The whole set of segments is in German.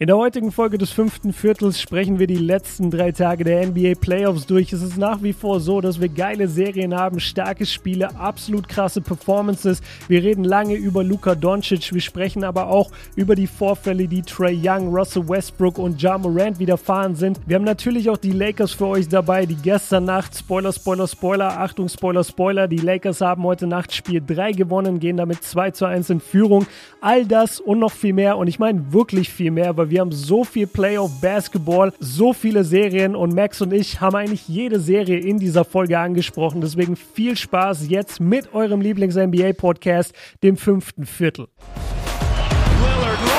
In der heutigen Folge des fünften Viertels sprechen wir die letzten drei Tage der NBA Playoffs durch. Es ist nach wie vor so, dass wir geile Serien haben, starke Spiele, absolut krasse Performances. Wir reden lange über Luka Doncic, wir sprechen aber auch über die Vorfälle, die Trey Young, Russell Westbrook und Ja Morant widerfahren sind. Wir haben natürlich auch die Lakers für euch dabei, die gestern Nacht, Spoiler, Spoiler, Spoiler, Achtung, Spoiler, Spoiler, die Lakers haben heute Nacht Spiel 3 gewonnen, gehen damit 2 zu 1 in Führung. All das und noch viel mehr und ich meine wirklich viel mehr, weil wir haben so viel Playoff Basketball, so viele Serien und Max und ich haben eigentlich jede Serie in dieser Folge angesprochen. Deswegen viel Spaß jetzt mit eurem Lieblings-NBA-Podcast, dem fünften Viertel. Lillard,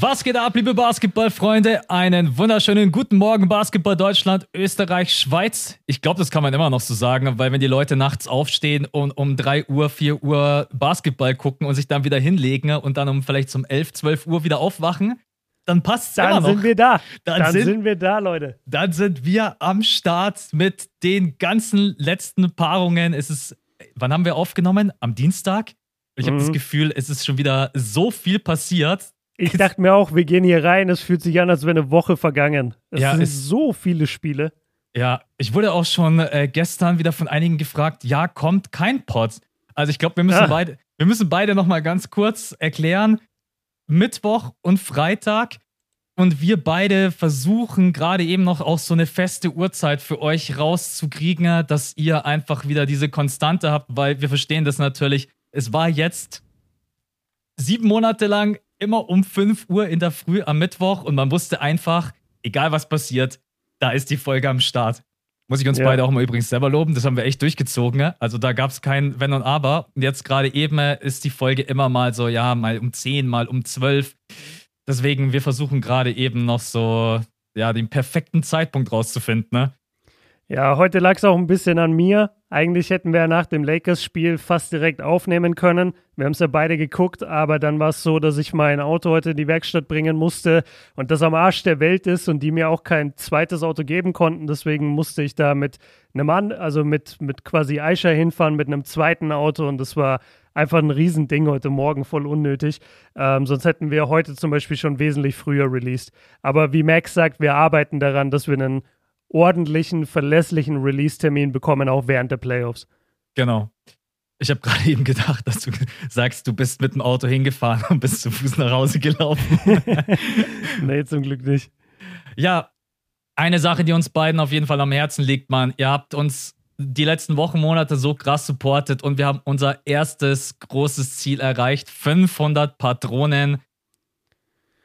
Was geht ab, liebe Basketballfreunde? Einen wunderschönen guten Morgen, Basketball Deutschland, Österreich, Schweiz. Ich glaube, das kann man immer noch so sagen, weil wenn die Leute nachts aufstehen und um 3 Uhr, 4 Uhr Basketball gucken und sich dann wieder hinlegen und dann um vielleicht um 11, 12 Uhr wieder aufwachen, dann passt es immer noch. Dann sind wir da. Dann, dann sind, sind, wir da, Leute. Dann sind wir am Start mit den ganzen letzten Paarungen. Es ist, wann haben wir aufgenommen? Am Dienstag? Ich habe mhm. das Gefühl, es ist schon wieder so viel passiert. Ich dachte mir auch, wir gehen hier rein, es fühlt sich an, als wäre eine Woche vergangen. Es ja, sind es, so viele Spiele. Ja, ich wurde auch schon äh, gestern wieder von einigen gefragt, ja, kommt kein Pod. Also ich glaube, wir müssen ah. beide, wir müssen beide nochmal ganz kurz erklären. Mittwoch und Freitag und wir beide versuchen gerade eben noch auch so eine feste Uhrzeit für euch rauszukriegen, dass ihr einfach wieder diese Konstante habt, weil wir verstehen das natürlich. Es war jetzt sieben Monate lang immer um 5 Uhr in der Früh am Mittwoch und man wusste einfach, egal was passiert, da ist die Folge am Start. Muss ich uns ja. beide auch mal übrigens selber loben, das haben wir echt durchgezogen. Also da gab es kein Wenn und Aber. Und jetzt gerade eben ist die Folge immer mal so, ja, mal um 10, mal um 12. Deswegen, wir versuchen gerade eben noch so, ja, den perfekten Zeitpunkt rauszufinden, ne? Ja, heute lag es auch ein bisschen an mir. Eigentlich hätten wir nach dem Lakers-Spiel fast direkt aufnehmen können. Wir haben es ja beide geguckt, aber dann war es so, dass ich mein Auto heute in die Werkstatt bringen musste und das am Arsch der Welt ist und die mir auch kein zweites Auto geben konnten. Deswegen musste ich da mit einem Mann, also mit, mit quasi Aisha hinfahren mit einem zweiten Auto und das war einfach ein Riesending heute Morgen, voll unnötig. Ähm, sonst hätten wir heute zum Beispiel schon wesentlich früher released. Aber wie Max sagt, wir arbeiten daran, dass wir einen ordentlichen, verlässlichen Release-Termin bekommen, auch während der Playoffs. Genau. Ich habe gerade eben gedacht, dass du sagst, du bist mit dem Auto hingefahren und bist zu Fuß nach Hause gelaufen. nee, zum Glück nicht. Ja, eine Sache, die uns beiden auf jeden Fall am Herzen liegt, Mann. Ihr habt uns die letzten Wochen, Monate so krass supportet und wir haben unser erstes großes Ziel erreicht. 500 Patronen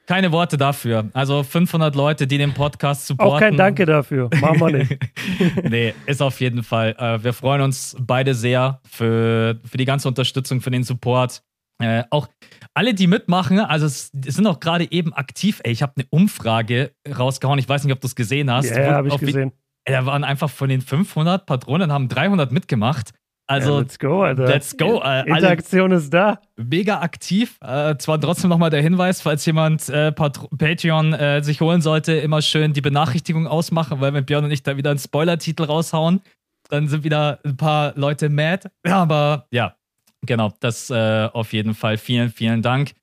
keine Worte dafür. Also 500 Leute, die den Podcast supporten. Auch kein Danke dafür. Machen wir nicht. nee, ist auf jeden Fall. Äh, wir freuen uns beide sehr für, für die ganze Unterstützung, für den Support. Äh, auch alle, die mitmachen, also es sind auch gerade eben aktiv. Ey, ich habe eine Umfrage rausgehauen. Ich weiß nicht, ob du es gesehen hast. Ja, habe ich gesehen. Da waren einfach von den 500 Patronen, haben 300 mitgecht. Also, ja, let's go, Alter. Let's go. Äh, Interaktion ist da. Mega aktiv. Äh, zwar trotzdem nochmal der Hinweis, falls jemand äh, Patreon äh, sich holen sollte, immer schön die Benachrichtigung ausmachen, weil wenn Björn und ich da wieder einen Spoiler-Titel raushauen, dann sind wieder ein paar Leute mad. Aber ja, genau, das äh, auf jeden Fall. Vielen, vielen Dank.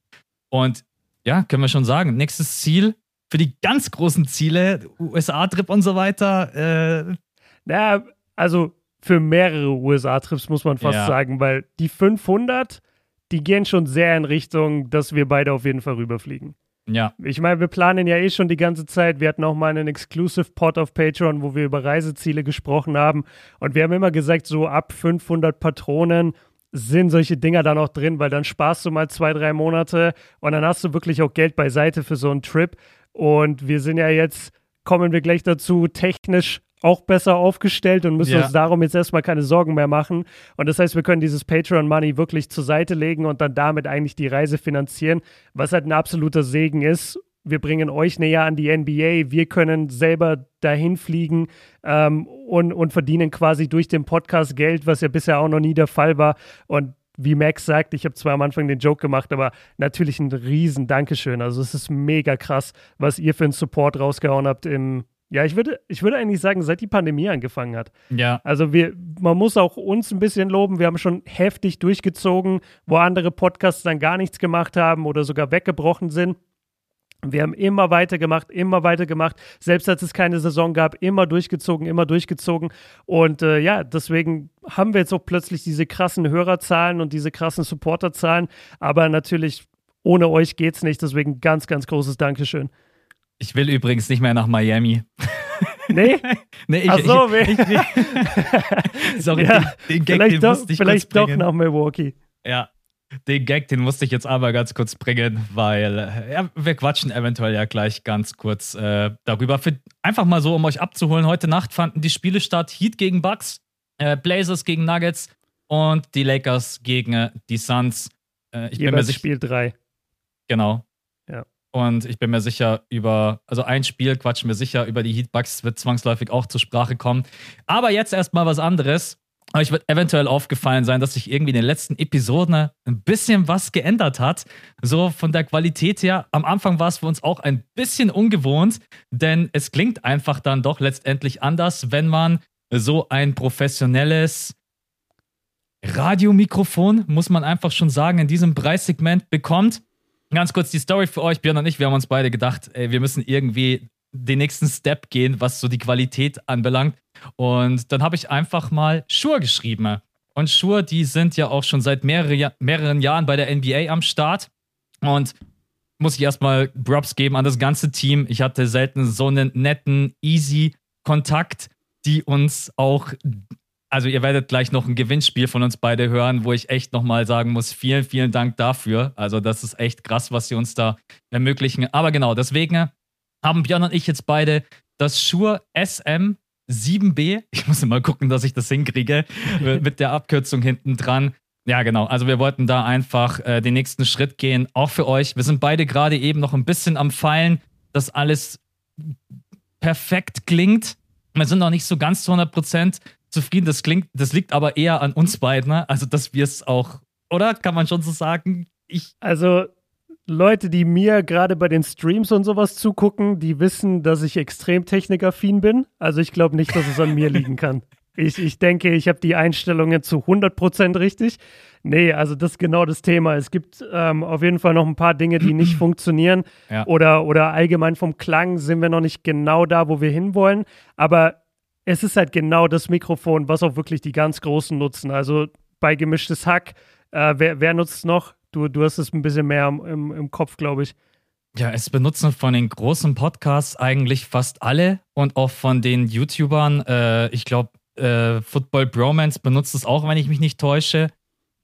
Und ja, können wir schon sagen, nächstes Ziel für die ganz großen Ziele, USA-Trip und so weiter. Äh, ja, also für mehrere USA-Trips, muss man fast ja. sagen, weil die 500, die gehen schon sehr in Richtung, dass wir beide auf jeden Fall rüberfliegen. Ja. Ich meine, wir planen ja eh schon die ganze Zeit. Wir hatten auch mal einen Exclusive Pod auf Patreon, wo wir über Reiseziele gesprochen haben. Und wir haben immer gesagt, so ab 500 Patronen sind solche Dinger dann auch drin, weil dann sparst du mal zwei, drei Monate und dann hast du wirklich auch Geld beiseite für so einen Trip. Und wir sind ja jetzt, kommen wir gleich dazu, technisch auch besser aufgestellt und müssen ja. uns darum jetzt erstmal keine Sorgen mehr machen. Und das heißt, wir können dieses Patreon-Money wirklich zur Seite legen und dann damit eigentlich die Reise finanzieren, was halt ein absoluter Segen ist. Wir bringen euch näher an die NBA. Wir können selber dahin fliegen ähm, und, und verdienen quasi durch den Podcast Geld, was ja bisher auch noch nie der Fall war. Und wie Max sagt, ich habe zwar am Anfang den Joke gemacht, aber natürlich ein riesen Dankeschön. Also es ist mega krass, was ihr für einen Support rausgehauen habt im, Ja, ich würde, ich würde eigentlich sagen, seit die Pandemie angefangen hat. Ja. Also wir, man muss auch uns ein bisschen loben. Wir haben schon heftig durchgezogen, wo andere Podcasts dann gar nichts gemacht haben oder sogar weggebrochen sind. Wir haben immer weitergemacht, immer weitergemacht, selbst als es keine Saison gab, immer durchgezogen, immer durchgezogen. Und äh, ja, deswegen haben wir jetzt auch plötzlich diese krassen Hörerzahlen und diese krassen Supporterzahlen. Aber natürlich, ohne euch geht's nicht. Deswegen ganz, ganz großes Dankeschön. Ich will übrigens nicht mehr nach Miami. Nee? nee, ich, Ach so, ich, ich, ich, Sorry, Ja, den, den Gag, den doch, musste ich vielleicht kurz doch nach Milwaukee. Ja, den Gag, den musste ich jetzt aber ganz kurz bringen, weil äh, ja, wir quatschen eventuell ja gleich ganz kurz äh, darüber. Für, einfach mal so, um euch abzuholen. Heute Nacht fanden die Spiele statt: Heat gegen Bucks, äh, Blazers gegen Nuggets und die Lakers gegen äh, die Suns. Äh, ich bin mir Jeweils Spiel 3. genau. Und ich bin mir sicher, über, also ein Spiel quatschen wir sicher, über die Heat Bucks wird zwangsläufig auch zur Sprache kommen. Aber jetzt erstmal was anderes. Euch wird eventuell aufgefallen sein, dass sich irgendwie in den letzten Episoden ein bisschen was geändert hat. So von der Qualität her. Am Anfang war es für uns auch ein bisschen ungewohnt, denn es klingt einfach dann doch letztendlich anders, wenn man so ein professionelles Radiomikrofon, muss man einfach schon sagen, in diesem Preissegment bekommt. Ganz kurz die Story für euch, Björn und ich, wir haben uns beide gedacht, ey, wir müssen irgendwie den nächsten Step gehen, was so die Qualität anbelangt. Und dann habe ich einfach mal Shure geschrieben. Und Shure, die sind ja auch schon seit mehrere, mehreren Jahren bei der NBA am Start. Und muss ich erstmal Props geben an das ganze Team. Ich hatte selten so einen netten, easy Kontakt, die uns auch, also ihr werdet gleich noch ein Gewinnspiel von uns beide hören, wo ich echt nochmal sagen muss, vielen, vielen Dank dafür. Also das ist echt krass, was sie uns da ermöglichen. Aber genau, deswegen haben Björn und ich jetzt beide das Shure SM 7B. Ich muss mal gucken, dass ich das hinkriege, mit der Abkürzung hinten dran. Ja, genau. Also wir wollten da einfach äh, den nächsten Schritt gehen, auch für euch. Wir sind beide gerade eben noch ein bisschen am Feilen, dass alles perfekt klingt. Wir sind noch nicht so ganz zu 100% zufrieden. Das klingt, das liegt aber eher an uns beiden. Ne? Also, dass wir es auch, oder? Kann man schon so sagen? Ich, Also Leute, die mir gerade bei den Streams und sowas zugucken, die wissen, dass ich extrem technikaffin bin. Also ich glaube nicht, dass es an mir liegen kann. Ich, ich denke, ich habe die Einstellungen zu 100% richtig. Nee, also das ist genau das Thema. Es gibt ähm, auf jeden Fall noch ein paar Dinge, die nicht funktionieren. Ja. Oder, oder allgemein vom Klang sind wir noch nicht genau da, wo wir hinwollen. Aber es ist halt genau das Mikrofon, was auch wirklich die ganz Großen nutzen. Also bei gemischtes Hack, äh, wer, wer nutzt noch? Du, du hast es ein bisschen mehr im, im, im Kopf, glaube ich. Ja, es benutzen von den großen Podcasts eigentlich fast alle und auch von den YouTubern. Äh, ich glaube, äh, Football Bromance benutzt es auch, wenn ich mich nicht täusche.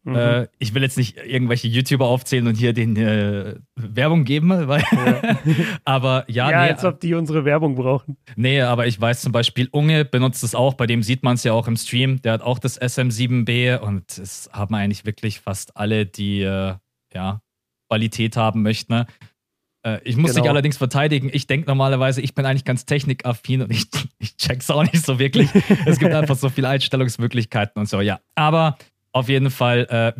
Mhm. Äh, ich will jetzt nicht irgendwelche YouTuber aufzählen und hier den äh, Werbung geben, weil. aber ja, ja, nee, als ob die unsere Werbung brauchen. nee, aber ich weiß zum Beispiel, Unge benutzt es auch, bei dem sieht man es ja auch im Stream. Der hat auch das SM7B und es haben eigentlich wirklich fast alle, die äh, ja, Qualität haben möchten. Ne? Äh, Ich muss Genau. dich allerdings verteidigen. Ich denke normalerweise, ich bin eigentlich ganz technikaffin und ich, ich check's auch nicht so wirklich. es gibt einfach so viele Einstellungsmöglichkeiten und so, ja. Aber auf jeden Fall, äh,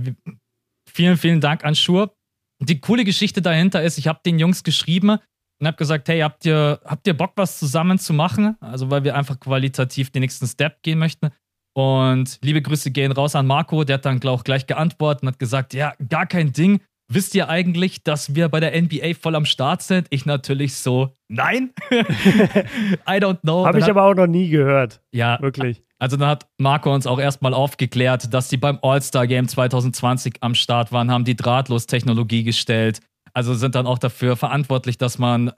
vielen, vielen Dank an Schur. Die coole Geschichte dahinter ist, ich habe den Jungs geschrieben und habe gesagt, hey, habt ihr, habt ihr Bock, was zusammen zu machen? Also, weil wir einfach qualitativ den nächsten Step gehen möchten. Und liebe Grüße gehen raus an Marco, der hat dann auch gleich geantwortet und hat gesagt, ja, gar kein Ding. Wisst ihr eigentlich, dass wir bei der NBA voll am Start sind? Ich natürlich so, nein. I don't know. Habe ich aber auch noch nie gehört. ja, Wirklich. Also dann hat Marco uns auch erstmal aufgeklärt, dass die beim All-Star-Game 2020 am Start waren, haben die Drahtlos-Technologie gestellt. Also sind dann auch dafür verantwortlich, dass man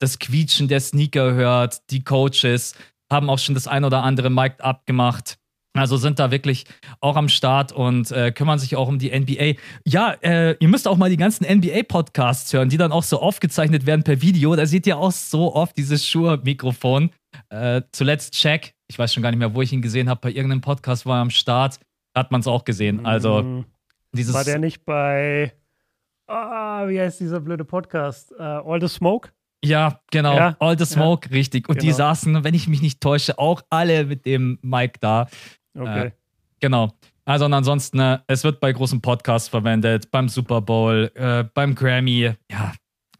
das Quietschen der Sneaker hört. Die Coaches haben auch schon das ein oder andere Mic abgemacht. Also sind da wirklich auch am Start und äh, kümmern sich auch um die NBA. Ja, äh, ihr müsst auch mal die ganzen NBA-Podcasts hören, die dann auch so aufgezeichnet werden per Video. Da seht ihr auch so oft dieses Shure-Mikrofon. Äh, zuletzt Check, ich weiß schon gar nicht mehr, wo ich ihn gesehen habe, bei irgendeinem Podcast war er am Start. Hat man es auch gesehen. Also Mhm. dieses. War der nicht bei. Ah, wie heißt dieser blöde Podcast? Äh, All the Smoke? Ja, genau. Ja, All the Smoke, richtig. Und die genau. saßen, wenn ich mich nicht täusche, auch alle mit dem Mic da. Okay. Genau. Also und ansonsten, äh, es wird bei großen Podcasts verwendet, beim Super Bowl, äh, beim Grammy. Ja,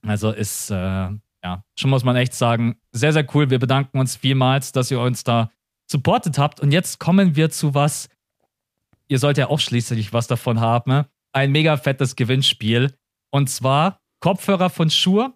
also ist, äh, ja, schon muss man echt sagen, sehr, sehr cool. Wir bedanken uns vielmals, dass ihr uns da supportet habt. Und jetzt kommen wir zu was, ihr sollt ja auch schließlich was davon haben. Ne? Ein mega fettes Gewinnspiel. Und zwar Kopfhörer von Shure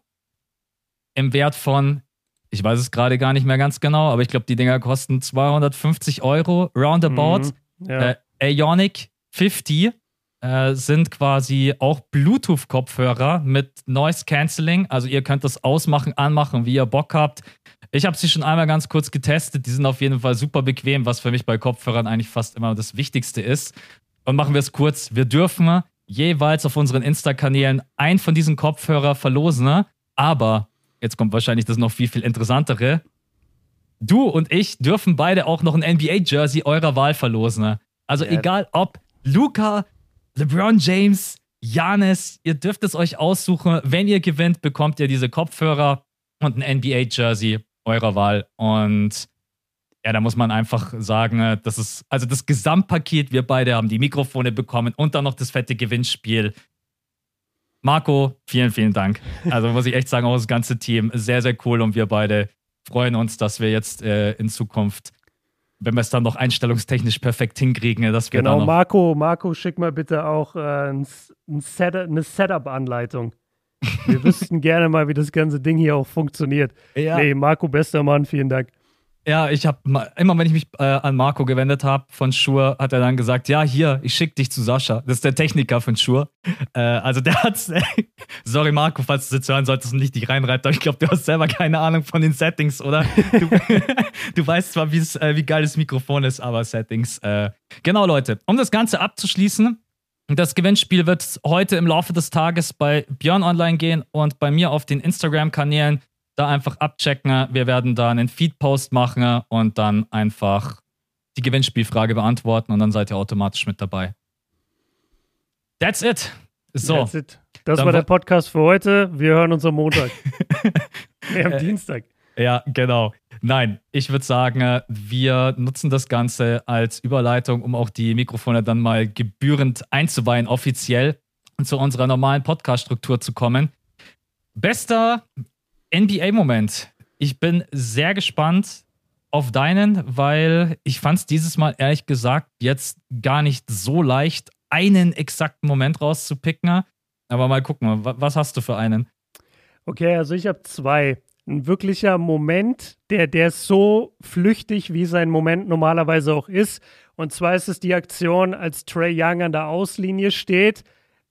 im Wert von, ich weiß es gerade gar nicht mehr ganz genau, aber ich glaube, die Dinger kosten 250 Euro, roundabout. Mhm, ja. äh, Ionic 50 äh, sind quasi auch Bluetooth-Kopfhörer mit Noise Cancelling. Also ihr könnt das ausmachen, anmachen, wie ihr Bock habt. Ich habe sie schon einmal ganz kurz getestet. Die sind auf jeden Fall super bequem, was für mich bei Kopfhörern eigentlich fast immer das Wichtigste ist. Und machen wir es kurz. Wir dürfen jeweils auf unseren Insta-Kanälen einen von diesen Kopfhörer verlosen. Aber, jetzt kommt wahrscheinlich das noch viel, viel interessantere. Du und ich dürfen beide auch noch ein NBA-Jersey eurer Wahl verlosen. Also ja. egal ob Luca, LeBron James, Janis, ihr dürft es euch aussuchen. Wenn ihr gewinnt, bekommt ihr diese Kopfhörer und ein NBA-Jersey eurer Wahl. Und ja, da muss man einfach sagen, das ist also das Gesamtpaket. Wir beide haben die Mikrofone bekommen und dann noch das fette Gewinnspiel. Marco, vielen, vielen Dank. Also muss ich echt sagen, auch das ganze Team sehr, sehr cool und wir beide freuen uns, dass wir jetzt äh, in Zukunft wenn wir es dann noch einstellungstechnisch perfekt hinkriegen, dass wir Genau, Marco, Marco, schick mal bitte auch äh, ein, ein Set, eine Setup-Anleitung. Wir wüssten gerne mal, wie das ganze Ding hier auch funktioniert. Ja. Nee, Marco, bester Mann, vielen Dank. Ja, ich habe immer, wenn ich mich äh, an Marco gewendet habe von Schur, hat er dann gesagt, ja, hier, ich schicke dich zu Sascha. Das ist der Techniker von Schur. Äh, also der hat, sorry Marco, falls du es jetzt hören solltest und nicht dich reinreibt, aber ich glaube, du hast selber keine Ahnung von den Settings, oder? Du, du weißt zwar, äh, wie geil das Mikrofon ist, aber Settings. Äh, genau, Leute, um das Ganze abzuschließen, das Gewinnspiel wird heute im Laufe des Tages bei Björn online gehen und bei mir auf den Instagram-Kanälen da einfach abchecken. Wir werden da einen Feed-Post machen und dann einfach die Gewinnspielfrage beantworten und dann seid ihr automatisch mit dabei. That's it. So. That's it. Das war der Podcast für heute. Wir hören uns am Montag. nee, am äh, Dienstag. Ja, genau. Nein, ich würde sagen, wir nutzen das Ganze als Überleitung, um auch die Mikrofone dann mal gebührend einzuweihen, offiziell zu unserer normalen Podcast-Struktur zu kommen. Bester NBA-Moment. Ich bin sehr gespannt auf deinen, weil ich fand es dieses Mal ehrlich gesagt jetzt gar nicht so leicht, einen exakten Moment rauszupicken. Aber mal gucken, was hast du für einen? Okay, also ich habe zwei. Ein wirklicher Moment, der, der ist so flüchtig, wie sein Moment normalerweise auch ist. Und zwar ist es die Aktion, als Trey Young an der Auslinie steht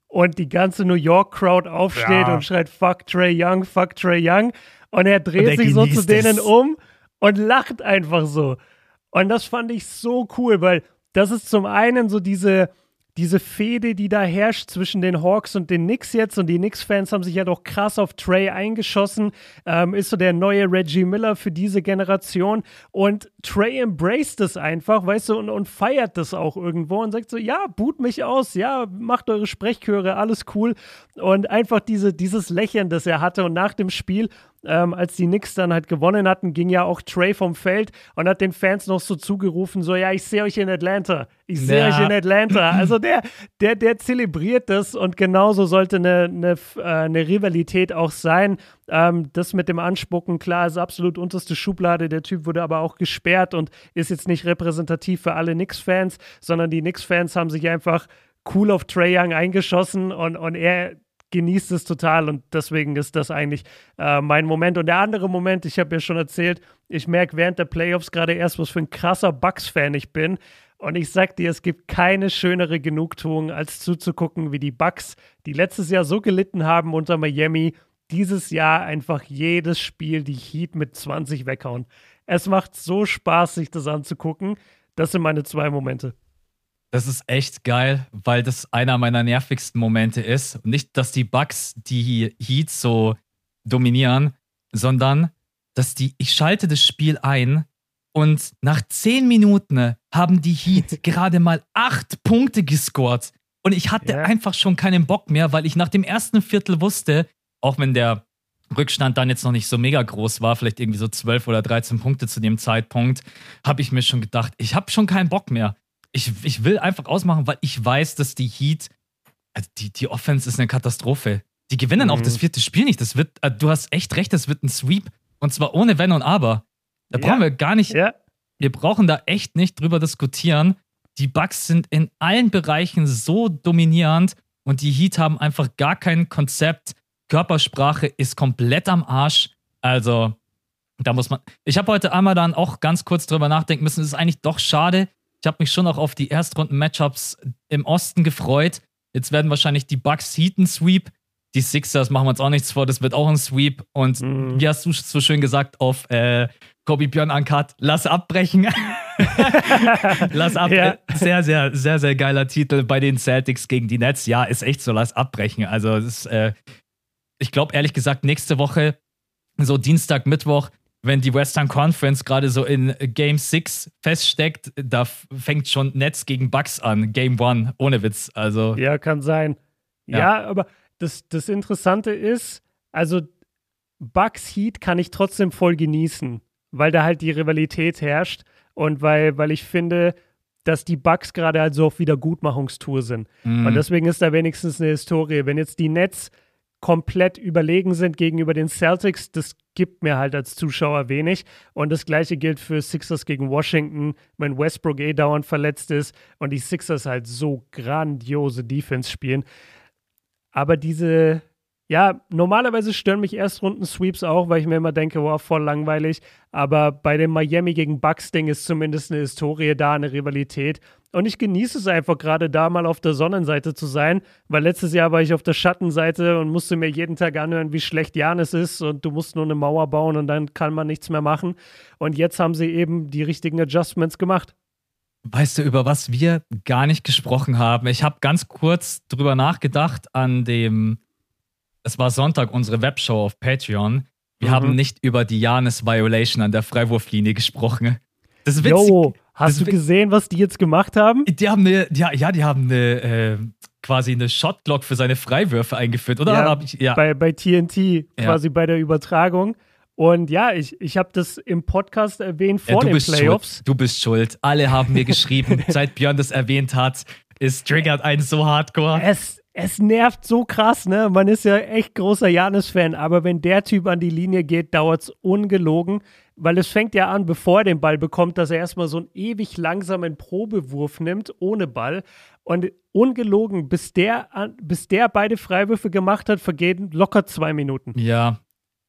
und die ganze New York Crowd aufsteht ja. und schreit Fuck Trey Young, fuck Trey Young. Und er dreht und sich so zu denen um und lacht einfach so. Und das fand ich so cool, weil das ist zum einen so diese, diese Fehde, die da herrscht zwischen den Hawks und den Knicks jetzt. Und die Knicks-Fans haben sich ja doch krass auf Trey eingeschossen. Ähm, ist so der neue Reggie Miller für diese Generation. Und Trey embraced es einfach, weißt du, und, und feiert das auch irgendwo und sagt so: Ja, boot mich aus, ja, macht eure Sprechchöre, alles cool. Und einfach diese, dieses Lächeln, das er hatte. Und nach dem Spiel ähm, als die Knicks dann halt gewonnen hatten, ging ja auch Trey vom Feld und hat den Fans noch so zugerufen, so, ja, ich sehe euch in Atlanta, ich sehe ja. euch in Atlanta. Also der, der, der zelebriert das und genauso sollte eine, eine, äh, eine Rivalität auch sein. Ähm, das mit dem Anspucken, klar, ist absolut unterste Schublade. Der Typ wurde aber auch gesperrt und ist jetzt nicht repräsentativ für alle Knicks-Fans, sondern die Knicks-Fans haben sich einfach cool auf Trey Young eingeschossen und, und er genießt es total und deswegen ist das eigentlich äh, mein Moment. Und der andere Moment, ich habe ja schon erzählt, ich merke während der Playoffs gerade erst, was für ein krasser Bucks-Fan ich bin. Und ich sag dir, es gibt keine schönere Genugtuung, als zuzugucken, wie die Bucks, die letztes Jahr so gelitten haben unter Miami, dieses Jahr einfach jedes Spiel die Heat mit 20 weghauen. Es macht so Spaß, sich das anzugucken. Das sind meine zwei Momente. Das ist echt geil, weil das einer meiner nervigsten Momente ist. Nicht, dass die Bugs die Heats so dominieren, sondern dass die, ich schalte das Spiel ein und nach zehn Minuten haben die Heat gerade mal acht Punkte gescored. Und ich hatte yeah. einfach schon keinen Bock mehr, weil ich nach dem ersten Viertel wusste, auch wenn der Rückstand dann jetzt noch nicht so mega groß war, vielleicht irgendwie so 12 oder 13 Punkte zu dem Zeitpunkt, habe ich mir schon gedacht, ich habe schon keinen Bock mehr ich, ich will einfach ausmachen, weil ich weiß, dass die Heat, also die, die Offense ist eine Katastrophe. Die gewinnen mhm. auch das vierte Spiel nicht. Das wird, äh, du hast echt recht, das wird ein Sweep. Und zwar ohne Wenn und Aber. Da brauchen wir gar nicht, ja. wir brauchen da echt nicht drüber diskutieren. Die Bugs sind in allen Bereichen so dominierend und die Heat haben einfach gar kein Konzept. Körpersprache ist komplett am Arsch. Also, da muss man. Ich habe heute einmal dann auch ganz kurz drüber nachdenken müssen. Es ist eigentlich doch schade. Ich habe mich schon auch auf die Erstrunden-Matchups im Osten gefreut. Jetzt werden wahrscheinlich die Bucks Heat ein Sweep. Die Sixers machen wir uns auch nichts vor, das wird auch ein Sweep. Und mhm. wie hast du so schön gesagt auf äh, Kobi Björn Ankat, lass abbrechen. lass abbrechen. Ja. Sehr, sehr, sehr, sehr geiler Titel bei den Celtics gegen die Nets. Ja, ist echt so, lass abbrechen. Also, ist, äh, ich glaube ehrlich gesagt, nächste Woche, so Dienstag, Mittwoch, wenn die Western Conference gerade so in Game 6 feststeckt, da fängt schon Nets gegen Bucks an, Game 1, ohne Witz. Also. Ja, kann sein. Ja, ja aber das, das Interessante ist, also Bucks Heat kann ich trotzdem voll genießen, weil da halt die Rivalität herrscht und weil, weil ich finde, dass die Bucks gerade halt so auf Wiedergutmachungstour sind. Mhm. Und deswegen ist da wenigstens eine Historie. Wenn jetzt die Nets komplett überlegen sind gegenüber den Celtics, das gibt mir halt als Zuschauer wenig. Und das gleiche gilt für Sixers gegen Washington, wenn Westbrook eh dauernd verletzt ist und die Sixers halt so grandiose Defense spielen. Aber diese, ja, normalerweise stören mich Erstrunden-Sweeps auch, weil ich mir immer denke, wow, voll langweilig. Aber bei dem Miami gegen Bucks-Ding ist zumindest eine Historie da, eine Rivalität. Und ich genieße es einfach gerade da mal auf der Sonnenseite zu sein, weil letztes Jahr war ich auf der Schattenseite und musste mir jeden Tag anhören, wie schlecht Janis ist und du musst nur eine Mauer bauen und dann kann man nichts mehr machen. Und jetzt haben sie eben die richtigen Adjustments gemacht. Weißt du, über was wir gar nicht gesprochen haben? Ich habe ganz kurz drüber nachgedacht an dem, es war Sonntag, unsere Webshow auf Patreon. Wir mhm. haben nicht über die Janis Violation an der Freiwurflinie gesprochen. Das ist witzig. Yo, hast das du gesehen, was die jetzt gemacht haben? Die haben eine, ja, ja, die haben eine, äh, quasi eine Shotglock für seine Freiwürfe eingeführt, oder? Ja, ich, ja. Bei, bei TNT, quasi bei der Übertragung. Und ja, ich, ich habe das im Podcast erwähnt vor ja, den Playoffs. Schuld. Du bist schuld. Alle haben mir geschrieben, seit Björn das erwähnt hat, ist triggert einen so hardcore. Es, es nervt so krass, ne? Man ist ja echt großer Janis-Fan, aber wenn der Typ an die Linie geht, dauert es ungelogen weil es fängt ja an, bevor er den Ball bekommt, dass er erstmal so einen ewig langsamen Probewurf nimmt, ohne Ball. Und ungelogen, bis der, bis der beide Freiwürfe gemacht hat, vergehen locker zwei Minuten. Ja,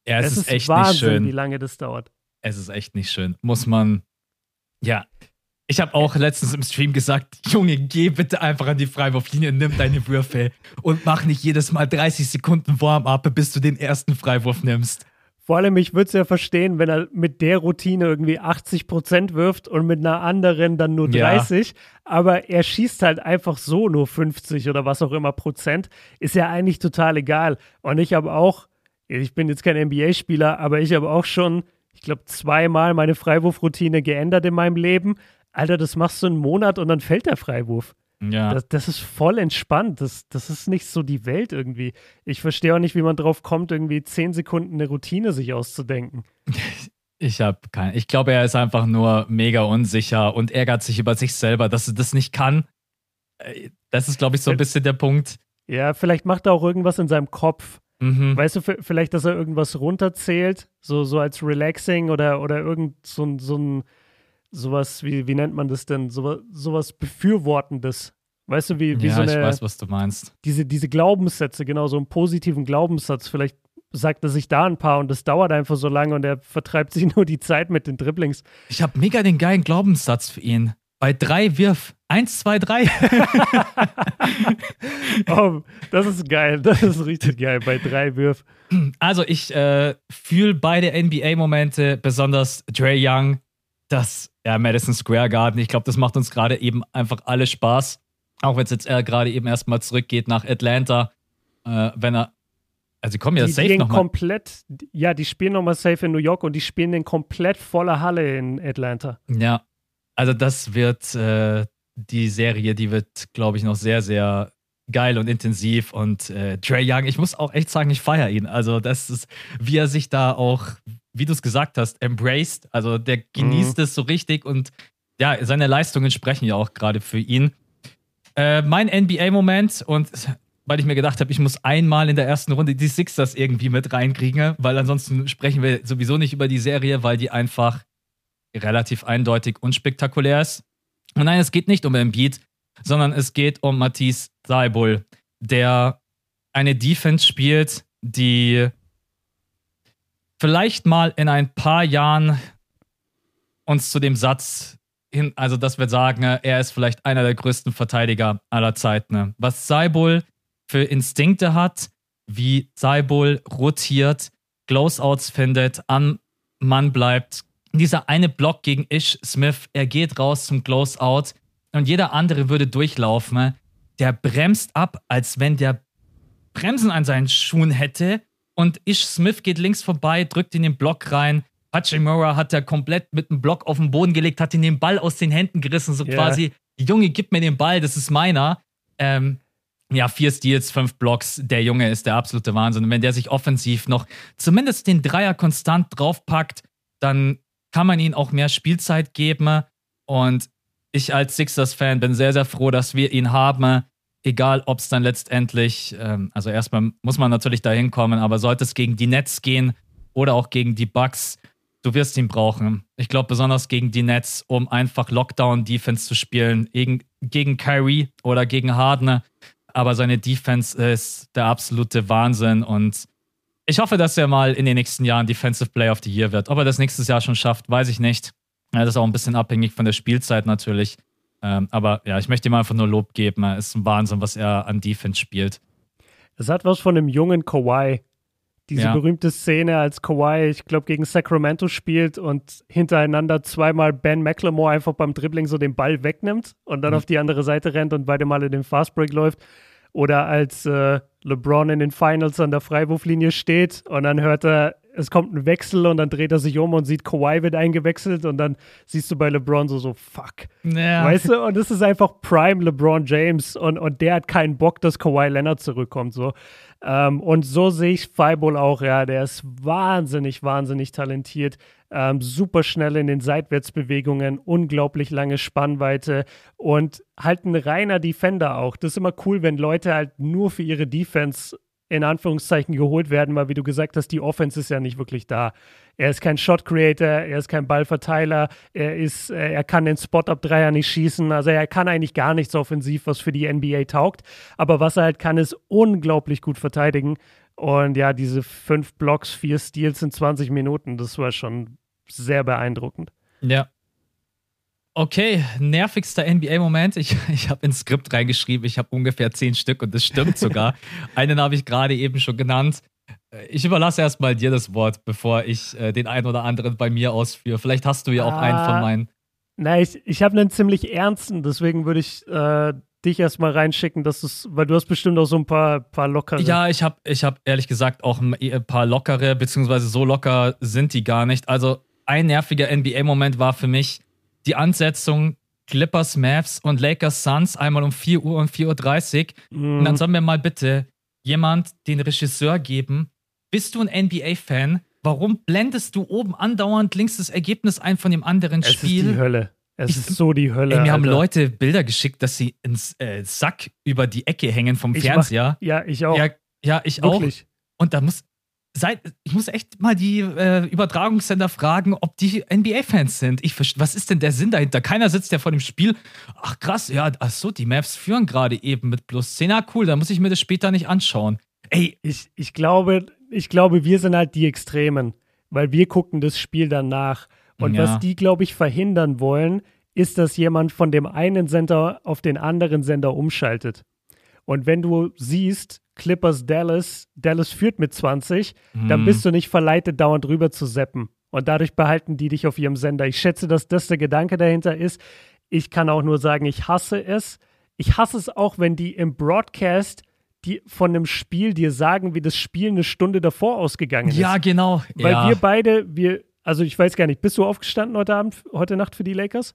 ja es, es ist, ist, echt Wahnsinn, nicht schön. wie lange das dauert. Es ist echt nicht schön. Muss man, ja. Ich habe auch letztens im Stream gesagt, Junge, geh bitte einfach an die Freiwurflinie, nimm deine Würfe und mach nicht jedes Mal 30 Sekunden Warm-up, bis du den ersten Freiwurf nimmst. Vor allem, ich würde es ja verstehen, wenn er mit der Routine irgendwie 80 Prozent wirft und mit einer anderen dann nur 30. Ja. Aber er schießt halt einfach so nur 50 oder was auch immer Prozent. Ist ja eigentlich total egal. Und ich habe auch, ich bin jetzt kein NBA-Spieler, aber ich habe auch schon, ich glaube, zweimal meine Freiwurfroutine geändert in meinem Leben. Alter, das machst du einen Monat und dann fällt der Freiwurf. Ja. Das, das, ist voll entspannt. Das, das ist nicht so die Welt irgendwie. Ich verstehe auch nicht, wie man drauf kommt, irgendwie zehn Sekunden eine Routine sich auszudenken. Ich habe keinen. Ich glaube, er ist einfach nur mega unsicher und ärgert sich über sich selber, dass er das nicht kann. Äh, das ist, glaube ich, so ein bisschen der Punkt. Ja, vielleicht macht er auch irgendwas in seinem Kopf. Mhm. Weißt du, vielleicht, dass er irgendwas runterzählt, so, so als Relaxing oder, oder irgend so, so ein sowas, wie, wie nennt man das denn? So, sowas Befürwortendes. Weißt du, wie, wie ja, so eine. Ich weiß, was du meinst. Diese, diese Glaubenssätze, genau, so einen positiven Glaubenssatz. Vielleicht sagt er sich da ein paar und das dauert einfach so lange und er vertreibt sich nur die Zeit mit den Dribblings. Ich habe mega den geilen Glaubenssatz für ihn. Bei drei wirf. Eins, zwei, drei. oh, das ist geil. Das ist richtig geil. Bei drei wirf. Also, ich äh, fühle beide NBA-Momente, besonders Dre Young das, ja, Madison Square Garden, ich glaube, das macht uns gerade eben einfach alle Spaß. Auch wenn es jetzt äh, gerade eben erstmal zurückgeht nach Atlanta. Äh, wenn er, also sie kommen ja die, safe die nochmal. komplett, ja, die spielen nochmal safe in New York und die spielen in komplett voller Halle in Atlanta. Ja, also das wird äh, die Serie, die wird, glaube ich, noch sehr, sehr geil und intensiv. Und äh, Trey Young, ich muss auch echt sagen, ich feiere ihn. Also das ist, wie er sich da auch wie du es gesagt hast, embraced. Also der genießt mhm. es so richtig und ja, seine Leistungen sprechen ja auch gerade für ihn. Äh, mein NBA-Moment und weil ich mir gedacht habe, ich muss einmal in der ersten Runde die Sixers irgendwie mit reinkriegen, weil ansonsten sprechen wir sowieso nicht über die Serie, weil die einfach relativ eindeutig unspektakulär ist. Und nein, es geht nicht um Embiid, sondern es geht um Matisse Seibul, der eine Defense spielt, die vielleicht mal in ein paar Jahren uns zu dem Satz hin, also dass wir sagen, er ist vielleicht einer der größten Verteidiger aller Zeiten. Was Seibul für Instinkte hat, wie Seibul rotiert, Closeouts findet, am Mann bleibt. Dieser eine Block gegen Ish Smith, er geht raus zum Closeout und jeder andere würde durchlaufen. Der bremst ab, als wenn der Bremsen an seinen Schuhen hätte und Ish Smith geht links vorbei, drückt in den Block rein. Hachimura hat er komplett mit dem Block auf den Boden gelegt, hat ihn den Ball aus den Händen gerissen, so yeah. quasi, Junge, gib mir den Ball, das ist meiner. Ähm, ja, vier Steals, fünf Blocks. Der Junge ist der absolute Wahnsinn. Und wenn der sich offensiv noch zumindest den Dreier konstant draufpackt, dann kann man ihm auch mehr Spielzeit geben. Und ich als Sixers-Fan bin sehr, sehr froh, dass wir ihn haben. Egal, ob es dann letztendlich, ähm, also erstmal muss man natürlich dahin kommen, aber sollte es gegen die Nets gehen oder auch gegen die Bucks, du wirst ihn brauchen. Ich glaube, besonders gegen die Nets, um einfach Lockdown-Defense zu spielen, gegen, gegen Kyrie oder gegen Harden aber seine Defense ist der absolute Wahnsinn und ich hoffe, dass er mal in den nächsten Jahren Defensive Player of the Year wird. Ob er das nächstes Jahr schon schafft, weiß ich nicht. das ist auch ein bisschen abhängig von der Spielzeit natürlich. Ähm, aber ja, ich möchte ihm einfach nur Lob geben. Es ist ein Wahnsinn, was er an Defense spielt. Es hat was von einem jungen Kawhi. Diese ja. berühmte Szene, als Kawhi, ich glaube, gegen Sacramento spielt und hintereinander zweimal Ben McLemore einfach beim Dribbling so den Ball wegnimmt und dann mhm. auf die andere Seite rennt und beide Male den Fastbreak läuft. Oder als äh, LeBron in den Finals an der Freiwurflinie steht und dann hört er, es kommt ein Wechsel und dann dreht er sich um und sieht, Kawhi wird eingewechselt und dann siehst du bei LeBron so, so, fuck. Ja. Weißt du? Und es ist einfach Prime LeBron James und, und der hat keinen Bock, dass Kawhi Leonard zurückkommt. So. Ähm, und so sehe ich Fireball auch, ja. Der ist wahnsinnig, wahnsinnig talentiert. Ähm, super schnell in den Seitwärtsbewegungen, unglaublich lange Spannweite und halt ein reiner Defender auch. Das ist immer cool, wenn Leute halt nur für ihre Defense in Anführungszeichen geholt werden, weil wie du gesagt hast, die Offense ist ja nicht wirklich da. Er ist kein Shot Creator, er ist kein Ballverteiler, er ist, äh, er kann den Spot-Up-Dreier nicht schießen, also er kann eigentlich gar nichts offensiv, was für die NBA taugt. Aber was er halt kann, ist unglaublich gut verteidigen. Und ja, diese fünf Blocks, vier Steals in 20 Minuten, das war schon sehr beeindruckend. Ja, Okay, nervigster NBA-Moment. Ich, ich habe ins Skript reingeschrieben, ich habe ungefähr zehn Stück und das stimmt sogar. Einen habe ich gerade eben schon genannt. Ich überlasse erstmal dir das Wort, bevor ich äh, den einen oder anderen bei mir ausführe. Vielleicht hast du ja auch ah, einen von ah, meinen. Nein, ich, ich habe einen ziemlich ernsten, deswegen würde ich äh, dich erstmal reinschicken, dass es, weil du hast bestimmt auch so ein paar, paar lockere. Ja, ich habe ich hab ehrlich gesagt auch ein paar lockere, beziehungsweise so locker sind die gar nicht. Also ein nerviger NBA-Moment war für mich, die Ansetzung Clippers, Mavs und Lakers Suns einmal um 4 Uhr und 4.30 Uhr. Mhm. Und dann soll mir mal bitte jemand den Regisseur geben. Bist du ein NBA-Fan? Warum blendest du oben andauernd links das Ergebnis ein von dem anderen es Spiel? Es ist die Hölle. Es ich, ist so die Hölle. Ey, mir Alter. haben Leute Bilder geschickt, dass sie ins äh, Sack über die Ecke hängen vom ich Fernseher. Mach, ja, ich auch. Ja, ja ich Wirklich? auch. Und da muss, Seit, ich muss echt mal die äh, Übertragungssender fragen, ob die NBA-Fans sind. Ich, was ist denn der Sinn dahinter? Keiner sitzt ja vor dem Spiel. Ach krass, ja, ach so, die Maps führen gerade eben mit plus 10. Ah, cool, dann muss ich mir das später nicht anschauen. Ey, ich, ich, glaube, ich glaube, wir sind halt die Extremen, weil wir gucken das Spiel danach. Und ja. was die, glaube ich, verhindern wollen, ist, dass jemand von dem einen Sender auf den anderen Sender umschaltet. Und wenn du siehst, Clippers Dallas, Dallas führt mit 20, mhm. dann bist du nicht verleitet, dauernd rüber zu seppen. Und dadurch behalten die dich auf ihrem Sender. Ich schätze, dass das der Gedanke dahinter ist. Ich kann auch nur sagen, ich hasse es. Ich hasse es auch, wenn die im Broadcast die von einem Spiel dir sagen, wie das Spiel eine Stunde davor ausgegangen ist. Ja, genau. Weil ja. wir beide, wir, also ich weiß gar nicht, bist du aufgestanden heute Abend, heute Nacht für die Lakers?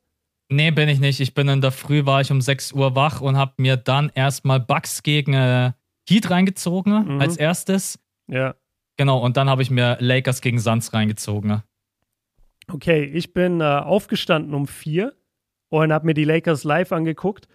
Nee, bin ich nicht. Ich bin in der Früh, war ich um 6 Uhr wach und habe mir dann erstmal Bugs gegen äh, Heat reingezogen mhm. als erstes. Ja. Genau, und dann habe ich mir Lakers gegen Suns reingezogen. Okay, ich bin äh, aufgestanden um vier und habe mir die Lakers live angeguckt.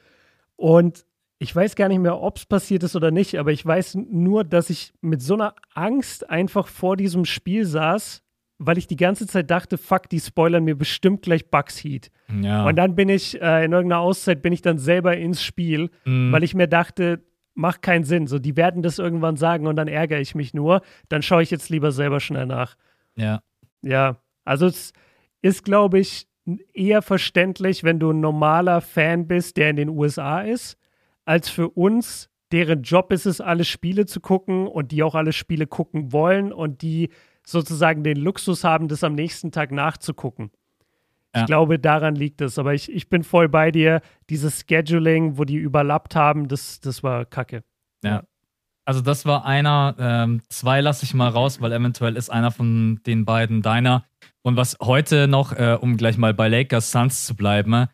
Und ich weiß gar nicht mehr, ob es passiert ist oder nicht, aber ich weiß nur, dass ich mit so einer Angst einfach vor diesem Spiel saß, weil ich die ganze Zeit dachte, fuck, die spoilern mir bestimmt gleich Bugs Heat. Ja. Und dann bin ich, äh, in irgendeiner Auszeit bin ich dann selber ins Spiel, Mhm. weil ich mir dachte, macht keinen Sinn. So, die werden das irgendwann sagen und dann ärgere ich mich nur. Dann schaue ich jetzt lieber selber schnell nach. ja. Ja, also es ist, glaube ich, eher verständlich, wenn du ein normaler Fan bist, der in den USA ist, als für uns, deren Job ist es, alle Spiele zu gucken und die auch alle Spiele gucken wollen und die sozusagen den Luxus haben, das am nächsten Tag nachzugucken. Ja. Ich glaube, daran liegt es. Aber ich, ich bin voll bei dir. Dieses Scheduling, wo die überlappt haben, das, das war kacke. Ja. Also das war einer, ähm, zwei lasse ich mal raus, weil eventuell ist einer von den beiden deiner. Und was heute noch, äh, um gleich mal bei Lakers Suns zu bleiben, äh,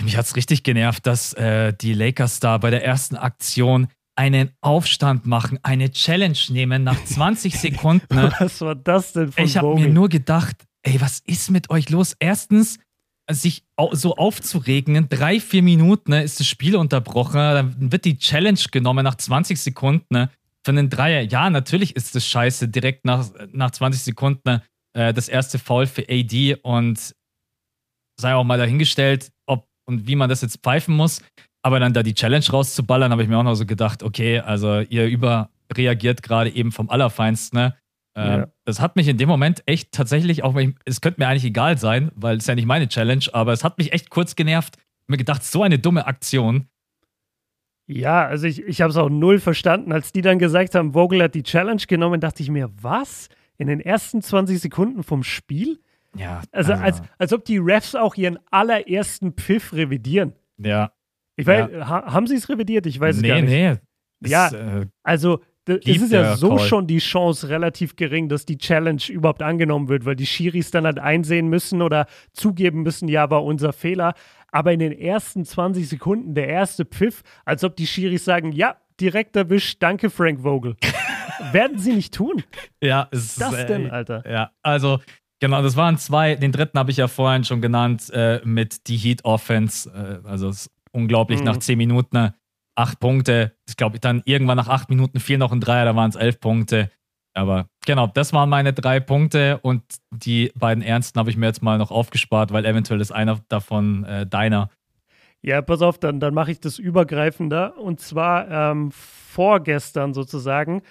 mich hat's richtig genervt, dass äh, die Lakers da bei der ersten Aktion einen Aufstand machen, eine Challenge nehmen nach 20 Sekunden. ne? Was war das denn von Ich habe mir nur gedacht, ey, was ist mit euch los? Erstens, sich so aufzuregen, in drei, vier Minuten ne, ist das Spiel unterbrochen, dann wird die Challenge genommen nach 20 Sekunden ne, für einen Dreier. Ja, natürlich ist das scheiße, direkt nach, nach 20 Sekunden ne, äh, das erste Foul für AD und sei auch mal dahingestellt, ob und wie man das jetzt pfeifen muss. Aber dann da die Challenge rauszuballern, habe ich mir auch noch so gedacht, okay, also ihr überreagiert gerade eben vom Allerfeinsten. Ne? Ähm, Ja. Das hat mich in dem Moment echt tatsächlich, auch wenn ich, es könnte mir eigentlich egal sein, weil es ja nicht meine Challenge, aber es hat mich echt kurz genervt. Mir gedacht, so eine dumme Aktion. Ja, also ich, ich habe es auch null verstanden. Als die dann gesagt haben, Vogel hat die Challenge genommen, dachte ich mir, was? In den ersten 20 Sekunden vom Spiel? Ja, Also als, als ob die Refs auch ihren allerersten Pfiff revidieren. ja. Ich weiß, ha, haben sie es revidiert? Ich weiß es nee, gar nicht. nee. Ja. Es, äh, Also es ist ja so Call. schon die Chance relativ gering, dass die Challenge überhaupt angenommen wird, weil die Schiris dann halt einsehen müssen oder zugeben müssen, ja, war unser Fehler. Aber in den ersten 20 Sekunden der erste Pfiff, als ob die Schiris sagen, ja, direkt erwischt, danke Frank Vogel. Werden sie nicht tun. ja, es Das ist, äh, denn, Alter? Ja, also genau, das waren zwei. Den dritten habe ich ja vorhin schon genannt äh, mit die Heat Offense. Äh, also es ist unglaublich Mhm. nach zehn Minuten äh, acht Punkte. Ich glaube, dann irgendwann nach acht Minuten fiel noch ein Dreier, da waren es elf Punkte. Aber genau, das waren meine drei Punkte und die beiden ernsten habe ich mir jetzt mal noch aufgespart, weil eventuell ist einer davon äh, deiner. Ja, pass auf, dann, dann mache ich das übergreifender. Und zwar ähm, vorgestern sozusagen.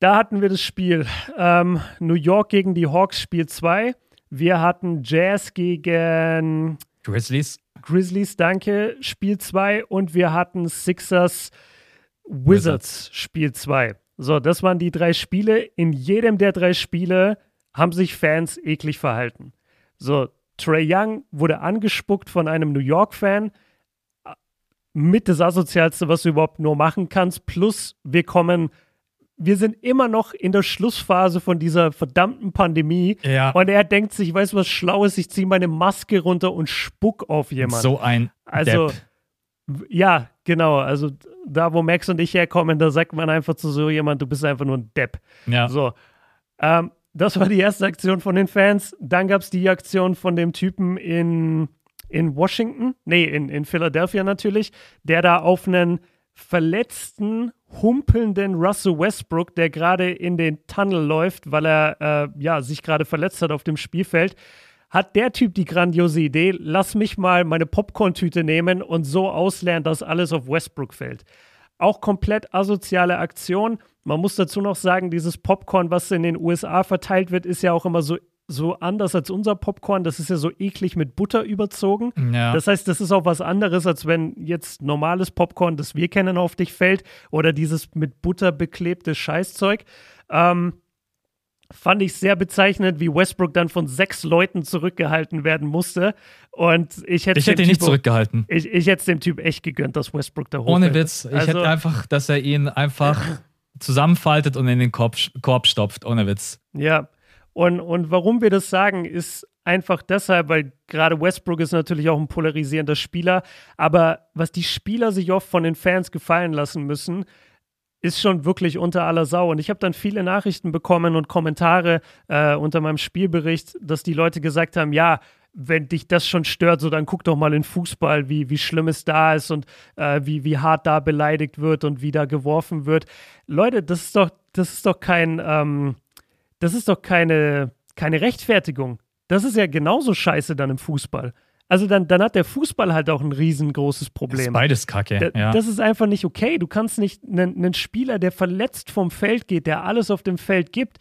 Da hatten wir das Spiel ähm, New York gegen die Hawks, Spiel 2. Wir hatten Jazz gegen Grizzlies. Grizzlies, danke, Spiel 2. Und wir hatten Sixers Wizards, Spiel 2. So, das waren die drei Spiele. In jedem der drei Spiele haben sich Fans eklig verhalten. So, Trey Young wurde angespuckt von einem New York-Fan. Mit das Asozialste, was du überhaupt nur machen kannst. Plus, wir kommen, wir sind immer noch in der Schlussphase von dieser verdammten Pandemie. Ja. Und er denkt sich, weißt du was Schlaues? Ich ziehe meine Maske runter und spuck auf jemanden. So ein Also, Depp. ja, genau. Also, da, wo Max und ich herkommen, da sagt man einfach zu so jemand, du bist einfach nur ein Depp. Ja. So. Ähm, das war die erste Aktion von den Fans. Dann gab es die Aktion von dem Typen in, in Washington, nee, in, in Philadelphia natürlich, der da auf einen verletzten, humpelnden Russell Westbrook, der gerade in den Tunnel läuft, weil er äh, ja, sich gerade verletzt hat auf dem Spielfeld, hat der Typ die grandiose Idee, lass mich mal meine Popcorn-Tüte nehmen und so auslernen, dass alles auf Westbrook fällt. Auch komplett asoziale Aktion. Man muss dazu noch sagen, dieses Popcorn, was in den USA verteilt wird, ist ja auch immer so, so anders als unser Popcorn. Das ist ja so eklig mit Butter überzogen. Ja. Das heißt, das ist auch was anderes, als wenn jetzt normales Popcorn, das wir kennen, auf dich fällt oder dieses mit Butter beklebte Scheißzeug. Ähm, fand ich sehr bezeichnend, wie Westbrook dann von sechs Leuten zurückgehalten werden musste. Und ich hätte ich hätte ihn nicht zurückgehalten. Ich, ich hätte es dem Typ echt gegönnt, dass Westbrook da hochfällt. Ohne Witz. Ich Also- hätte einfach, dass er ihn einfach zusammenfaltet und in den Korb, Korb stopft. Ohne Witz. Ja, und, und warum wir das sagen, ist einfach deshalb, weil gerade Westbrook ist natürlich auch ein polarisierender Spieler, aber was die Spieler sich oft von den Fans gefallen lassen müssen, ist schon wirklich unter aller Sau. Und ich habe dann viele Nachrichten bekommen und Kommentare äh, unter meinem Spielbericht, dass die Leute gesagt haben, ja, wenn dich das schon stört, so dann guck doch mal in Fußball, wie, wie schlimm es da ist und äh, wie, wie hart da beleidigt wird und wie da geworfen wird. Leute, das ist doch, das ist doch kein, ähm, das ist doch keine, keine Rechtfertigung. Das ist ja genauso scheiße dann im Fußball. Also dann, dann hat der Fußball halt auch ein riesengroßes Problem. Das ist beides Kacke. Ja. Das ist einfach nicht okay. Du kannst nicht einen, einen Spieler, der verletzt vom Feld geht, der alles auf dem Feld gibt,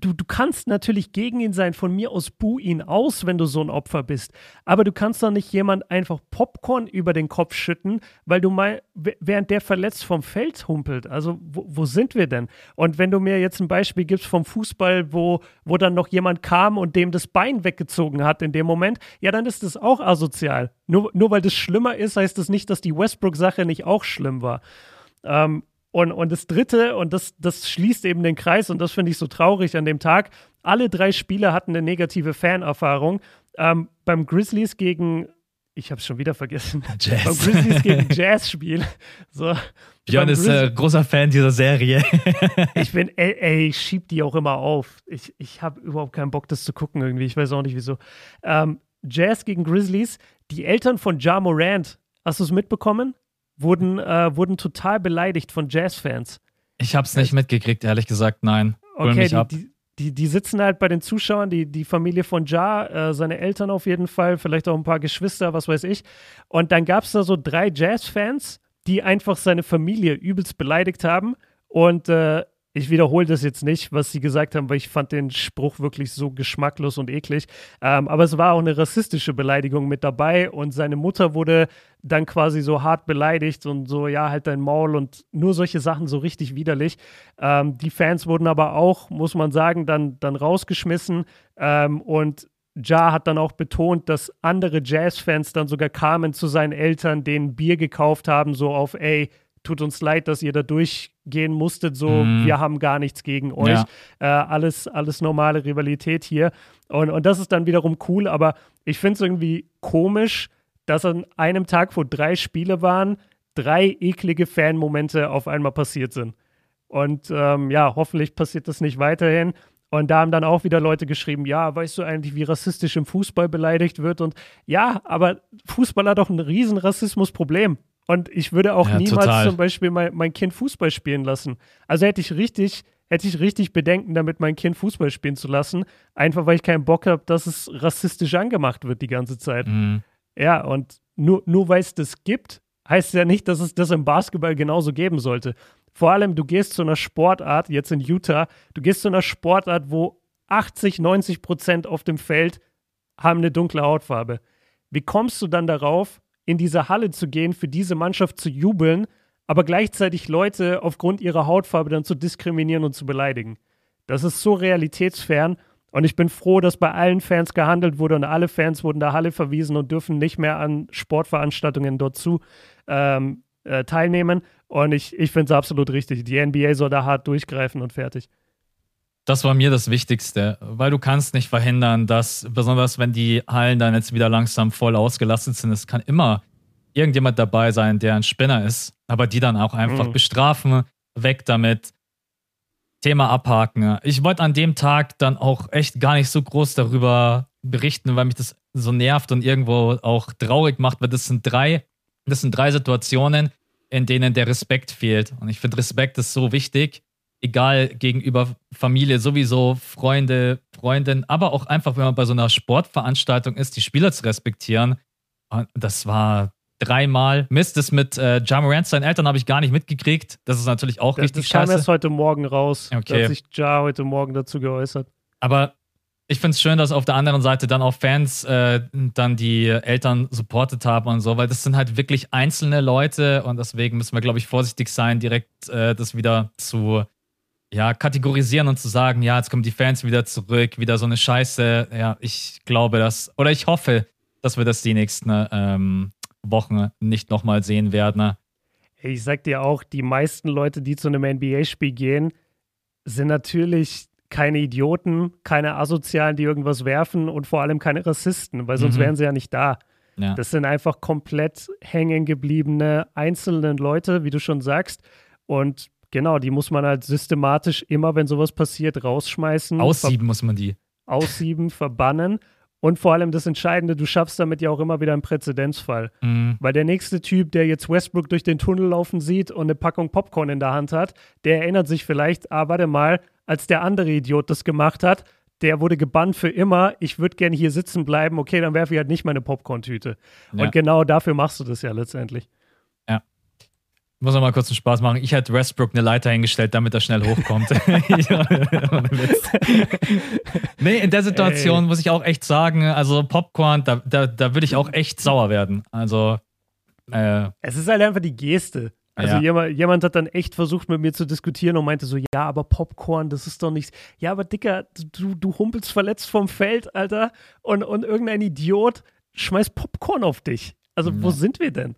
du, du kannst natürlich gegen ihn sein, von mir aus buh ihn aus, wenn du so ein Opfer bist. Aber du kannst doch nicht jemand einfach Popcorn über den Kopf schütten, weil du mal, während der verletzt vom Feld humpelt. Also, wo, wo sind wir denn? Und wenn du mir jetzt ein Beispiel gibst vom Fußball, wo, wo dann noch jemand kam und dem das Bein weggezogen hat in dem Moment, ja, dann ist das auch asozial. Nur, nur weil das schlimmer ist, heißt das nicht, dass die Westbrook-Sache nicht auch schlimm war. Ähm, und, und das Dritte, und das, das schließt eben den Kreis, und das finde ich so traurig an dem Tag, alle drei Spieler hatten eine negative Fanerfahrung. Ähm, beim Grizzlies gegen, ich habe es schon wieder vergessen, Jazz. beim Grizzlies gegen Jazz-Spiel. So, Björn ist äh, großer Fan dieser Serie. ich bin, ey, ey, ich schieb die auch immer auf. Ich, ich habe überhaupt keinen Bock, das zu gucken irgendwie. Ich weiß auch nicht wieso. Ähm, Jazz gegen Grizzlies, die Eltern von Ja Morant, hast du es mitbekommen? Wurden, äh, wurden total beleidigt von Jazzfans. Ich habe es nicht mitgekriegt, ehrlich gesagt, nein. Hol okay, die, die, die, die, sitzen halt bei den Zuschauern, die, die Familie von Ja, äh, seine Eltern auf jeden Fall, vielleicht auch ein paar Geschwister, was weiß ich. Und dann gab es da so drei Jazzfans, die einfach seine Familie übelst beleidigt haben. Und äh, ich wiederhole das jetzt nicht, was sie gesagt haben, weil ich fand den Spruch wirklich so geschmacklos und eklig. Ähm, aber es war auch eine rassistische Beleidigung mit dabei und seine Mutter wurde dann quasi so hart beleidigt und so, ja, halt dein Maul und nur solche Sachen so richtig widerlich. Ähm, die Fans wurden aber auch, muss man sagen, dann, dann rausgeschmissen ähm, und Ja hat dann auch betont, dass andere Jazz-Fans dann sogar kamen zu seinen Eltern, denen Bier gekauft haben, so auf, ey, tut uns leid, dass ihr da durchgehen musstet, so, mm. wir haben gar nichts gegen euch. Ja. Äh, alles, alles normale Rivalität hier. Und, und das ist dann wiederum cool, aber ich finde es irgendwie komisch, dass an einem Tag, wo drei Spiele waren, drei eklige Fan-Momente auf einmal passiert sind. Und ähm, ja, hoffentlich passiert das nicht weiterhin. Und da haben dann auch wieder Leute geschrieben, ja, weißt du eigentlich, wie rassistisch im Fußball beleidigt wird? Und ja, aber Fußball hat doch ein riesen Rassismusproblem. Und ich würde auch ja, niemals total. zum Beispiel mein, mein Kind Fußball spielen lassen. Also hätte ich richtig, hätte ich richtig Bedenken damit, mein Kind Fußball spielen zu lassen. Einfach weil ich keinen Bock habe, dass es rassistisch angemacht wird die ganze Zeit. Mhm. Ja, und nur, nur weil es das gibt, heißt ja nicht, dass es das im Basketball genauso geben sollte. Vor allem, du gehst zu einer Sportart, jetzt in Utah, du gehst zu einer Sportart, wo 80, 90 Prozent auf dem Feld haben eine dunkle Hautfarbe. Wie kommst du dann darauf, in diese Halle zu gehen, für diese Mannschaft zu jubeln, aber gleichzeitig Leute aufgrund ihrer Hautfarbe dann zu diskriminieren und zu beleidigen. Das ist so realitätsfern und ich bin froh, dass bei allen Fans gehandelt wurde und alle Fans wurden der Halle verwiesen und dürfen nicht mehr an Sportveranstaltungen dort zu ähm, äh, teilnehmen. Und ich, ich finde es absolut richtig. Die NBA soll da hart durchgreifen und fertig. Das war mir das Wichtigste, weil du kannst nicht verhindern, dass, besonders wenn die Hallen dann jetzt wieder langsam voll ausgelastet sind, es kann immer irgendjemand dabei sein, der ein Spinner ist, aber die dann auch einfach mhm. bestrafen, weg damit, Thema abhaken. Ich wollte an dem Tag dann auch echt gar nicht so groß darüber berichten, weil mich das so nervt und irgendwo auch traurig macht, weil das sind drei, das sind drei Situationen, in denen der Respekt fehlt. Und ich finde, Respekt ist so wichtig egal gegenüber Familie, sowieso Freunde, Freundin, aber auch einfach, wenn man bei so einer Sportveranstaltung ist, die Spieler zu respektieren. Und das war dreimal. Mist, das mit äh, Jamorant, seinen Eltern habe ich gar nicht mitgekriegt. Das ist natürlich auch das, richtig das scheiße. Das kam erst heute Morgen raus. Okay. Da hat sich Ja heute Morgen dazu geäußert. Aber ich finde es schön, dass auf der anderen Seite dann auch Fans äh, dann die Eltern supportet haben und so, weil das sind halt wirklich einzelne Leute und deswegen müssen wir, glaube ich, vorsichtig sein, direkt äh, das wieder zu ja, kategorisieren und zu sagen, ja, jetzt kommen die Fans wieder zurück, wieder so eine Scheiße. Ja, ich glaube, dass, oder ich hoffe, dass wir das die nächsten ähm, Wochen nicht nochmal sehen werden. Ich sag dir auch, die meisten Leute, die zu einem NBA-Spiel gehen, sind natürlich keine Idioten, keine Asozialen, die irgendwas werfen und vor allem keine Rassisten, weil sonst mhm. wären sie ja nicht da. Ja. Das sind einfach komplett hängen gebliebene einzelne Leute, wie du schon sagst. Und Genau, die muss man halt systematisch immer, wenn sowas passiert, rausschmeißen. Aussieben muss man die. Aussieben, verbannen. Und vor allem das Entscheidende, du schaffst damit ja auch immer wieder einen Präzedenzfall. Mhm. Weil der nächste Typ, der jetzt Westbrook durch den Tunnel laufen sieht und eine Packung Popcorn in der Hand hat, der erinnert sich vielleicht, ah, warte mal, als der andere Idiot das gemacht hat, der wurde gebannt für immer, ich würde gerne hier sitzen bleiben, okay, dann werfe ich halt nicht meine Popcorn-Tüte. Ja. Und genau dafür machst du das ja letztendlich. Ja. Muss noch mal kurz einen Spaß machen. Ich hätte Westbrook eine Leiter hingestellt, damit er schnell hochkommt. nee, in der Situation Ey. muss ich auch echt sagen, also Popcorn, da, da, da würde ich auch echt sauer werden. Also. Äh, es ist halt einfach die Geste. Also ja. jemand, jemand hat dann echt versucht, mit mir zu diskutieren und meinte so, ja, aber Popcorn, das ist doch nichts. Ja, aber Dicker, du, du humpelst verletzt vom Feld, Alter, und, und irgendein Idiot schmeißt Popcorn auf dich. Also, ja. wo sind wir denn?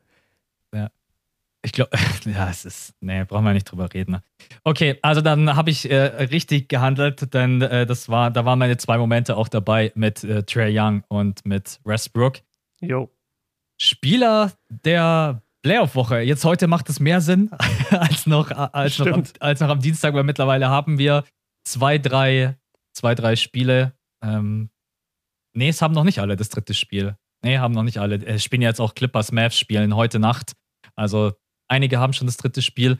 Ich glaube, ja, es ist, nee, brauchen wir nicht drüber reden. Ne? Okay, also dann habe ich äh, richtig gehandelt, denn äh, das war, da waren meine zwei Momente auch dabei mit äh, Trey Young und mit Westbrook. Jo. Spieler der Playoff-Woche. Jetzt heute macht es mehr Sinn als noch, als, noch am, als noch am Dienstag, weil mittlerweile haben wir zwei, drei, zwei, drei Spiele. Ähm, nee, es haben noch nicht alle das dritte Spiel. Nee, haben noch nicht alle. Es spielen jetzt auch Clippers Mavs spielen heute Nacht. Also einige haben schon das dritte Spiel.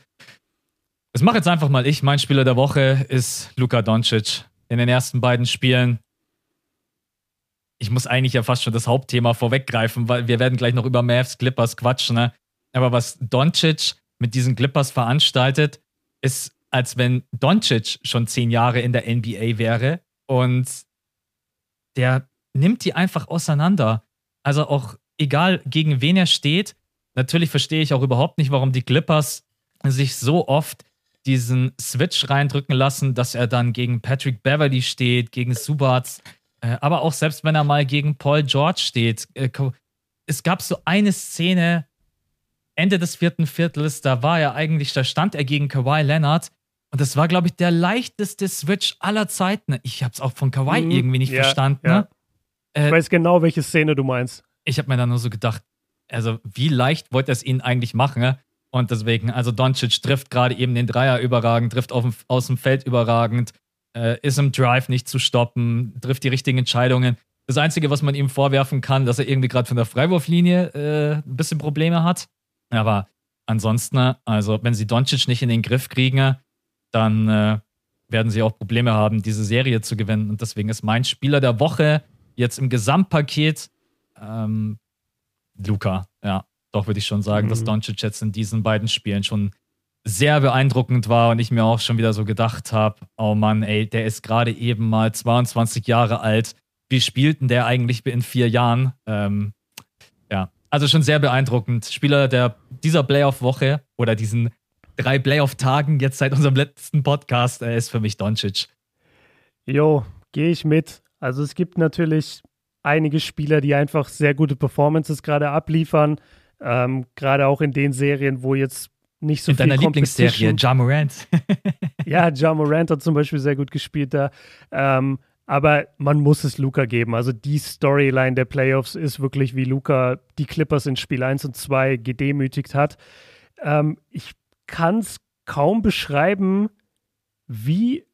Das mache jetzt einfach mal ich. Mein Spieler der Woche ist Luka Doncic. In den ersten beiden Spielen ich muss eigentlich ja fast schon das Hauptthema vorweggreifen, weil wir werden gleich noch über Mavs Clippers quatschen. Ne? Aber was Doncic mit diesen Clippers veranstaltet, ist, als wenn Doncic schon zehn Jahre in der NBA wäre und der nimmt die einfach auseinander. Also auch egal, gegen wen er steht. Natürlich verstehe ich auch überhaupt nicht, warum die Clippers sich so oft diesen Switch reindrücken lassen, dass er dann gegen Patrick Beverly steht, gegen Subats, äh, aber auch selbst wenn er mal gegen Paul George steht. Äh, es gab so eine Szene, Ende des vierten Viertels, da war er eigentlich, da stand er gegen Kawhi Leonard. Und das war, glaube ich, der leichteste Switch aller Zeiten. Ich habe es auch von Kawhi mhm, irgendwie nicht ja, verstanden. Ja. Äh, ich weiß genau, welche Szene du meinst. Ich habe mir dann nur so gedacht, also wie leicht wollte er es ihnen eigentlich machen? Und deswegen, also Doncic trifft gerade eben den Dreier überragend, trifft dem, aus dem Feld überragend, äh, ist im Drive nicht zu stoppen, trifft die richtigen Entscheidungen. Das Einzige, was man ihm vorwerfen kann, dass er irgendwie gerade von der Freiwurflinie äh, ein bisschen Probleme hat. Aber ansonsten, also wenn sie Doncic nicht in den Griff kriegen, dann äh, werden sie auch Probleme haben, diese Serie zu gewinnen. Und deswegen ist mein Spieler der Woche jetzt im Gesamtpaket ähm, Luca. Ja, doch würde ich schon sagen, mhm. dass Doncic jetzt in diesen beiden Spielen schon sehr beeindruckend war und ich mir auch schon wieder so gedacht habe, oh Mann, ey, der ist gerade eben mal 22 Jahre alt. Wie spielt denn der eigentlich in vier Jahren? Ähm, ja, also schon sehr beeindruckend. Spieler der, dieser Playoff-Woche oder diesen drei Playoff-Tagen jetzt seit unserem letzten Podcast äh, ist für mich Doncic. Jo, gehe ich mit. Also es gibt natürlich einige Spieler, die einfach sehr gute Performances gerade abliefern. Ähm, gerade auch in den Serien, wo jetzt nicht so in viel deiner Lieblingsserie, Ja Morant. ja, Ja Morant hat zum Beispiel sehr gut gespielt da. Ähm, aber man muss es Luca geben. Also die Storyline der Playoffs ist wirklich, wie Luca die Clippers in Spiel 1 und 2 gedemütigt hat. Ähm, ich kann es kaum beschreiben, wie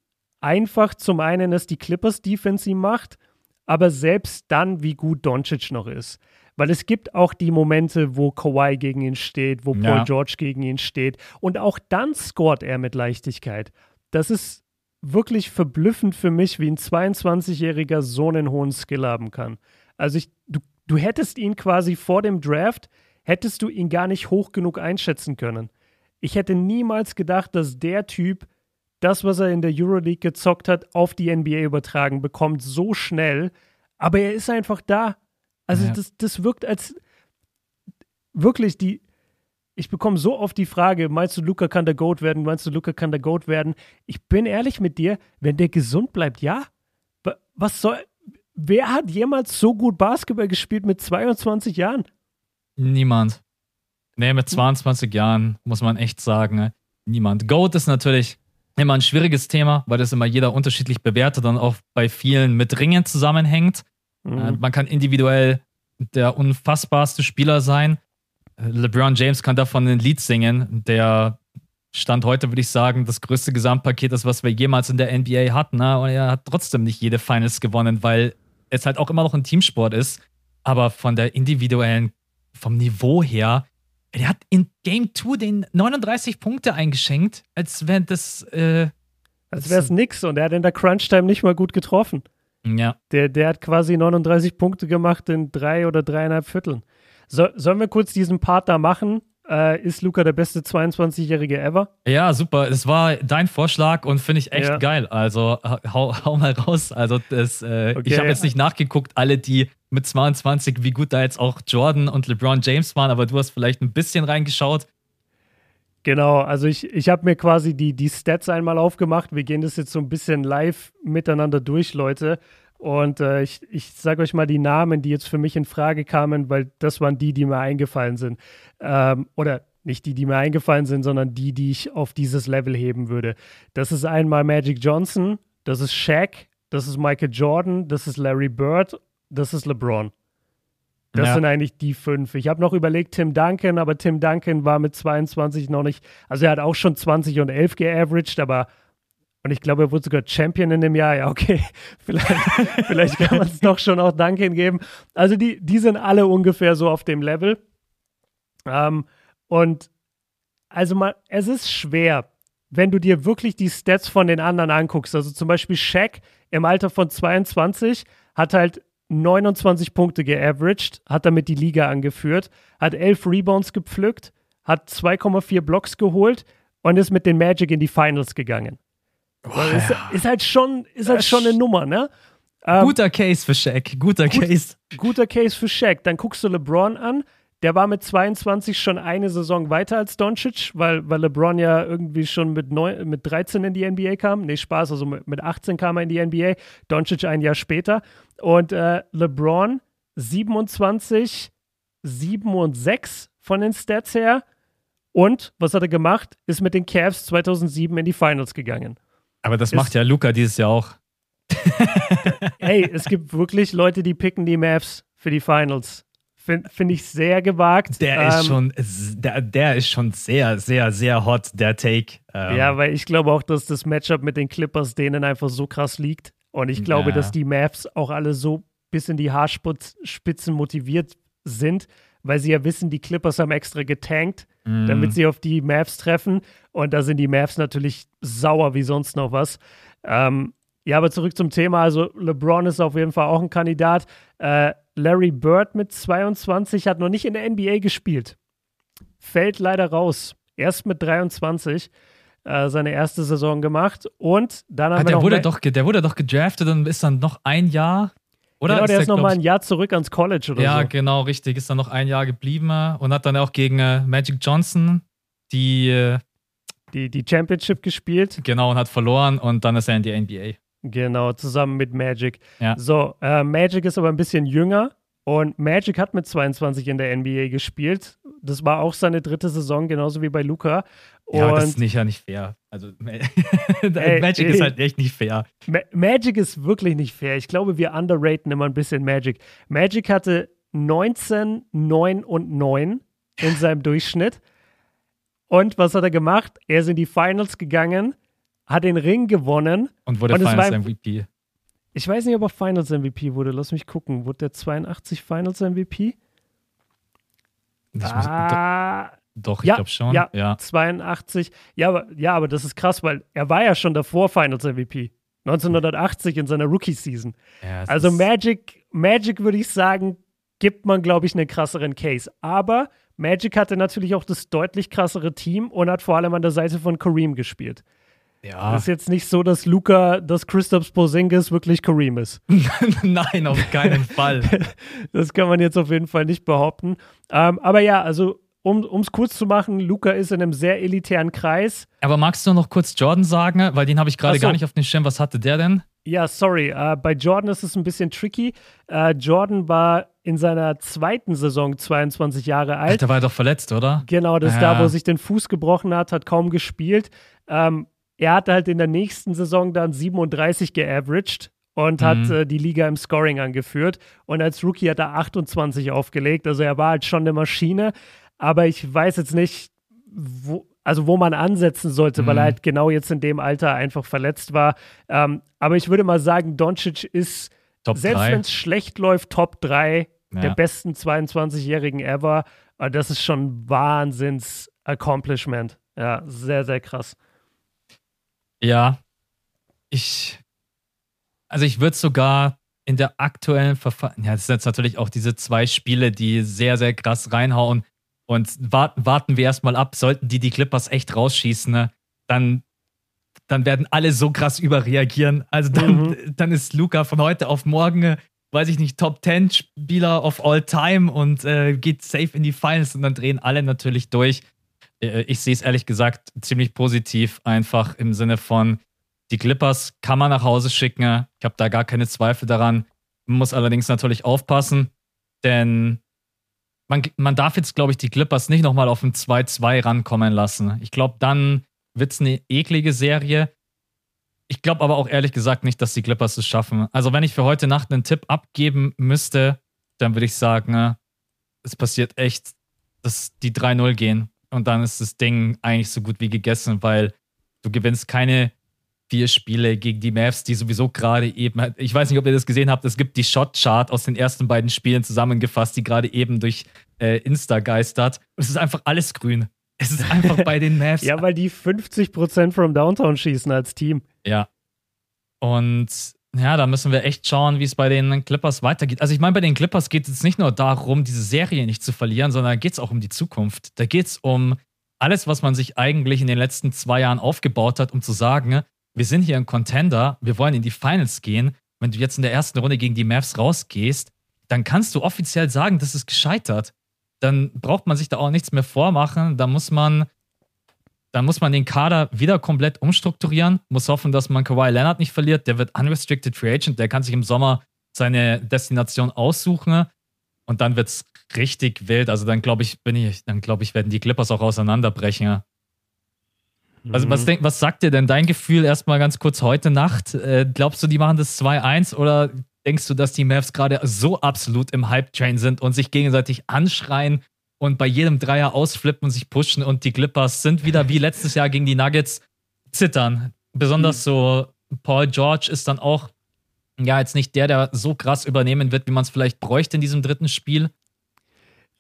einfach zum einen es die Clippers Defense macht, aber selbst dann, wie gut Doncic noch ist. Weil es gibt auch die Momente, wo Kawhi gegen ihn steht, wo Paul ja. George gegen ihn steht. Und auch dann scoret er mit Leichtigkeit. Das ist wirklich verblüffend für mich, wie ein 22-Jähriger so einen hohen Skill haben kann. Also ich, du, du hättest ihn quasi vor dem Draft, hättest du ihn gar nicht hoch genug einschätzen können. Ich hätte niemals gedacht, dass der Typ das, was er in der Euroleague gezockt hat, auf die NBA übertragen bekommt, so schnell. Aber er ist einfach da. Also ja. das, das wirkt als wirklich die, ich bekomme so oft die Frage, meinst du, Luca kann der Goat werden? Meinst du, Luca kann der Goat werden? Ich bin ehrlich mit dir, wenn der gesund bleibt, ja. Was soll, wer hat jemals so gut Basketball gespielt mit 22 Jahren? Niemand. Nee, mit 22 Jahren muss man echt sagen, ne? niemand. Goat ist natürlich immer ein schwieriges Thema, weil das immer jeder unterschiedlich bewertet und auch bei vielen mit Ringen zusammenhängt. Mhm. Äh, man kann individuell der unfassbarste Spieler sein. LeBron James kann davon ein Lied singen, der Stand heute würde ich sagen, das größte Gesamtpaket ist, was wir jemals in der NBA hatten. Ne? Und er hat trotzdem nicht jede Finals gewonnen, weil es halt auch immer noch ein Teamsport ist, aber von der individuellen, vom Niveau her, der hat in Game 2 den 39 Punkte eingeschenkt, als wäre das. Äh, als wäre es nix und er hat in der Crunch-Time nicht mal gut getroffen. Ja. Der, der hat quasi 39 Punkte gemacht in drei oder dreieinhalb Vierteln. So, sollen wir kurz diesen Part da machen? Äh, ist Luca der beste 22-Jährige ever? Ja, super. Es war dein Vorschlag und finde ich echt ja. geil. Also hau, hau, mal raus. Also das, äh, okay. ich habe jetzt nicht nachgeguckt, alle, die mit 22, wie gut da jetzt auch Jordan und LeBron James waren, aber du hast vielleicht ein bisschen reingeschaut. Genau, also ich, ich habe mir quasi die, die Stats einmal aufgemacht. Wir gehen das jetzt so ein bisschen live miteinander durch, Leute. Und äh, ich, ich sage euch mal die Namen, die jetzt für mich in Frage kamen, weil das waren die, die mir eingefallen sind. Ähm, oder nicht die, die mir eingefallen sind, sondern die, die ich auf dieses Level heben würde. Das ist einmal Magic Johnson, das ist Shaq, das ist Michael Jordan, das ist Larry Bird, das ist LeBron. Das ja. sind eigentlich die fünf. Ich habe noch überlegt, Tim Duncan, aber Tim Duncan war mit 22 noch nicht, also er hat auch schon 20 und 11 geaveraged, aber und ich glaube, er wurde sogar Champion in dem Jahr. Ja, okay. Vielleicht, vielleicht kann man es doch schon auch Duncan geben. Also die, die sind alle ungefähr so auf dem Level. Ähm, und also mal, es ist schwer, wenn du dir wirklich die Stats von den anderen anguckst. Also zum Beispiel Shaq im Alter von 22 hat halt 29 Punkte geaveraged, hat damit die Liga angeführt, hat 11 Rebounds gepflückt, hat 2,4 Blocks geholt und ist mit den Magic in die Finals gegangen. Boah, ist, ja. ist, halt schon, ist halt schon eine Nummer, ne? Ähm, guter Case für Shaq, guter gut, Case. Guter Case für Shaq. Dann guckst du LeBron an. Der war mit 22 schon eine Saison weiter als Doncic, weil, weil LeBron ja irgendwie schon mit, neun, mit 13 in die NBA kam. Nee, Spaß, also mit, mit 18 kam er in die NBA. Doncic ein Jahr später. Und äh, LeBron 27, 7 und 6 von den Stats her. Und was hat er gemacht? Ist mit den Cavs 2007 in die Finals gegangen. Aber das ist, macht ja Luca dieses Jahr auch. Ey, es gibt wirklich Leute, die picken die Mavs für die Finals. Finde find ich sehr gewagt. Der ähm, ist schon, der, der ist schon sehr, sehr, sehr hot, der Take. Ähm, ja, weil ich glaube auch, dass das Matchup mit den Clippers denen einfach so krass liegt. Und ich glaube, ja. dass die Mavs auch alle so bis in die Haarspitzen motiviert sind, weil sie ja wissen, die Clippers haben extra getankt, mm. damit sie auf die Mavs treffen. Und da sind die Mavs natürlich sauer wie sonst noch was. Ähm, ja, aber zurück zum Thema. Also LeBron ist auf jeden Fall auch ein Kandidat. Äh, Larry Bird mit 22 hat noch nicht in der NBA gespielt. Fällt leider raus. Erst mit 23 äh, seine erste Saison gemacht. Und dann haben ah, der wurde doch, Der wurde doch gedraftet und ist dann noch ein Jahr oder genau, der ist, ist noch mal ein Jahr zurück ans College oder ja, so. Ja, genau, richtig. Ist dann noch ein Jahr geblieben und hat dann auch gegen äh, Magic Johnson die, äh, die, die Championship gespielt. Genau, und hat verloren und dann ist er in die NBA. Genau, zusammen mit Magic. Ja. So, äh, Magic ist aber ein bisschen jünger und Magic hat mit 22 in der NBA gespielt. Das war auch seine dritte Saison, genauso wie bei Luca. Und ja, aber das ist nicht, ja nicht fair. Also ey, Magic ey, ist halt echt nicht fair. Ma Magic ist wirklich nicht fair. Ich glaube, wir underraten immer ein bisschen Magic. Magic hatte 19, 9 und 9 in seinem Durchschnitt. Und was hat er gemacht? Er ist in die Finals gegangen, hat den Ring gewonnen. Und wurde und Finals MVP. Ich weiß nicht, ob er Finals MVP wurde. Lass mich gucken. Wurde der 82 Finals MVP? Das ah, doch, ich ja, glaube schon. Ja, ja, 82. Ja aber, ja, aber das ist krass, weil er war ja schon davor Finals MVP. 1980 in seiner Rookie-Season. Ja, also Magic, Magic würde ich sagen, gibt man, glaube ich, einen krasseren Case. Aber Magic hatte natürlich auch das deutlich krassere Team und hat vor allem an der Seite von Kareem gespielt. Ja. Das ist jetzt nicht so, dass Luca, dass Christoph Porzingis wirklich Kareem ist. Nein, auf keinen Fall. das kann man jetzt auf jeden Fall nicht behaupten. Ähm, aber ja, also um es kurz zu machen, Luca ist in einem sehr elitären Kreis. Aber magst du noch kurz Jordan sagen? Weil den habe ich gerade so. gar nicht auf den Schirm. Was hatte der denn? Ja, sorry. Uh, bei Jordan ist es ein bisschen tricky. Uh, Jordan war in seiner zweiten Saison 22 Jahre alt. Ach, der war doch verletzt, oder? Genau, das ja. ist da, wo er sich den Fuß gebrochen hat, hat kaum gespielt. Ähm, er hatte halt in der nächsten Saison dann 37 geaveraged und mhm. hat äh, die Liga im Scoring angeführt. Und als Rookie hat er 28 aufgelegt. Also er war halt schon eine Maschine aber ich weiß jetzt nicht, wo, also wo man ansetzen sollte, mhm. weil er mhm. halt genau jetzt in dem Alter einfach verletzt war. Ähm, aber ich würde mal sagen, Doncic ist Top selbst wenn es schlecht läuft, Top 3 ja. der besten 22-Jährigen ever. Das ist schon Wahnsinns-Accomplishment. Ja, sehr, sehr krass. Ja, ich, also ich würde sogar in der aktuellen Verfassung, ja, das sind jetzt natürlich auch diese zwei Spiele, die sehr, sehr krass reinhauen. Und warten, warten wir erstmal ab, sollten die die Clippers echt rausschießen, ne? dann, dann werden alle so krass überreagieren. Also dann, mhm. dann ist Luca von heute auf morgen, weiß ich nicht, Top 10 Spieler of all time und äh, geht safe in die Finals und dann drehen alle natürlich durch. Äh, ich sehe es ehrlich gesagt ziemlich positiv, einfach im Sinne von, die Clippers kann man nach Hause schicken. Ich habe da gar keine Zweifel daran. Man muss allerdings natürlich aufpassen, denn man, man darf jetzt, glaube ich, die Clippers nicht nochmal auf ein 2-2 rankommen lassen. Ich glaube, dann wird es eine eklige Serie. Ich glaube aber auch ehrlich gesagt nicht, dass die Clippers es schaffen. Also, wenn ich für heute Nacht einen Tipp abgeben müsste, dann würde ich sagen, es passiert echt, dass die 3-0 gehen. Und dann ist das Ding eigentlich so gut wie gegessen, weil du gewinnst keine vier Spiele gegen die Mavs, die sowieso gerade eben, ich weiß nicht, ob ihr das gesehen habt, es gibt die Shot-Chart aus den ersten beiden Spielen zusammengefasst, die gerade eben durch äh, Insta geistert. Und es ist einfach alles grün. Es ist einfach bei den Mavs. ja, weil die 50% vom Downtown schießen als Team. Ja. Und ja, da müssen wir echt schauen, wie es bei den Clippers weitergeht. Also ich meine, bei den Clippers geht es nicht nur darum, diese Serie nicht zu verlieren, sondern da geht es auch um die Zukunft. Da geht es um alles, was man sich eigentlich in den letzten zwei Jahren aufgebaut hat, um zu sagen, wir sind hier ein Contender, wir wollen in die Finals gehen. Wenn du jetzt in der ersten Runde gegen die Mavs rausgehst, dann kannst du offiziell sagen, das ist gescheitert. Dann braucht man sich da auch nichts mehr vormachen. Da muss man, dann muss man den Kader wieder komplett umstrukturieren, muss hoffen, dass man Kawhi Leonard nicht verliert. Der wird unrestricted free agent, der kann sich im Sommer seine Destination aussuchen und dann wird es richtig wild. Also dann glaube ich, bin ich, dann glaube ich, werden die Clippers auch auseinanderbrechen. Also, was, mhm. denk, was sagt dir denn dein Gefühl erstmal ganz kurz heute Nacht? Äh, glaubst du, die machen das 2-1 oder denkst du, dass die Mavs gerade so absolut im Hype-Train sind und sich gegenseitig anschreien und bei jedem Dreier ausflippen und sich pushen und die Clippers sind wieder wie letztes Jahr gegen die Nuggets zittern? Besonders mhm. so Paul George ist dann auch ja jetzt nicht der, der so krass übernehmen wird, wie man es vielleicht bräuchte in diesem dritten Spiel.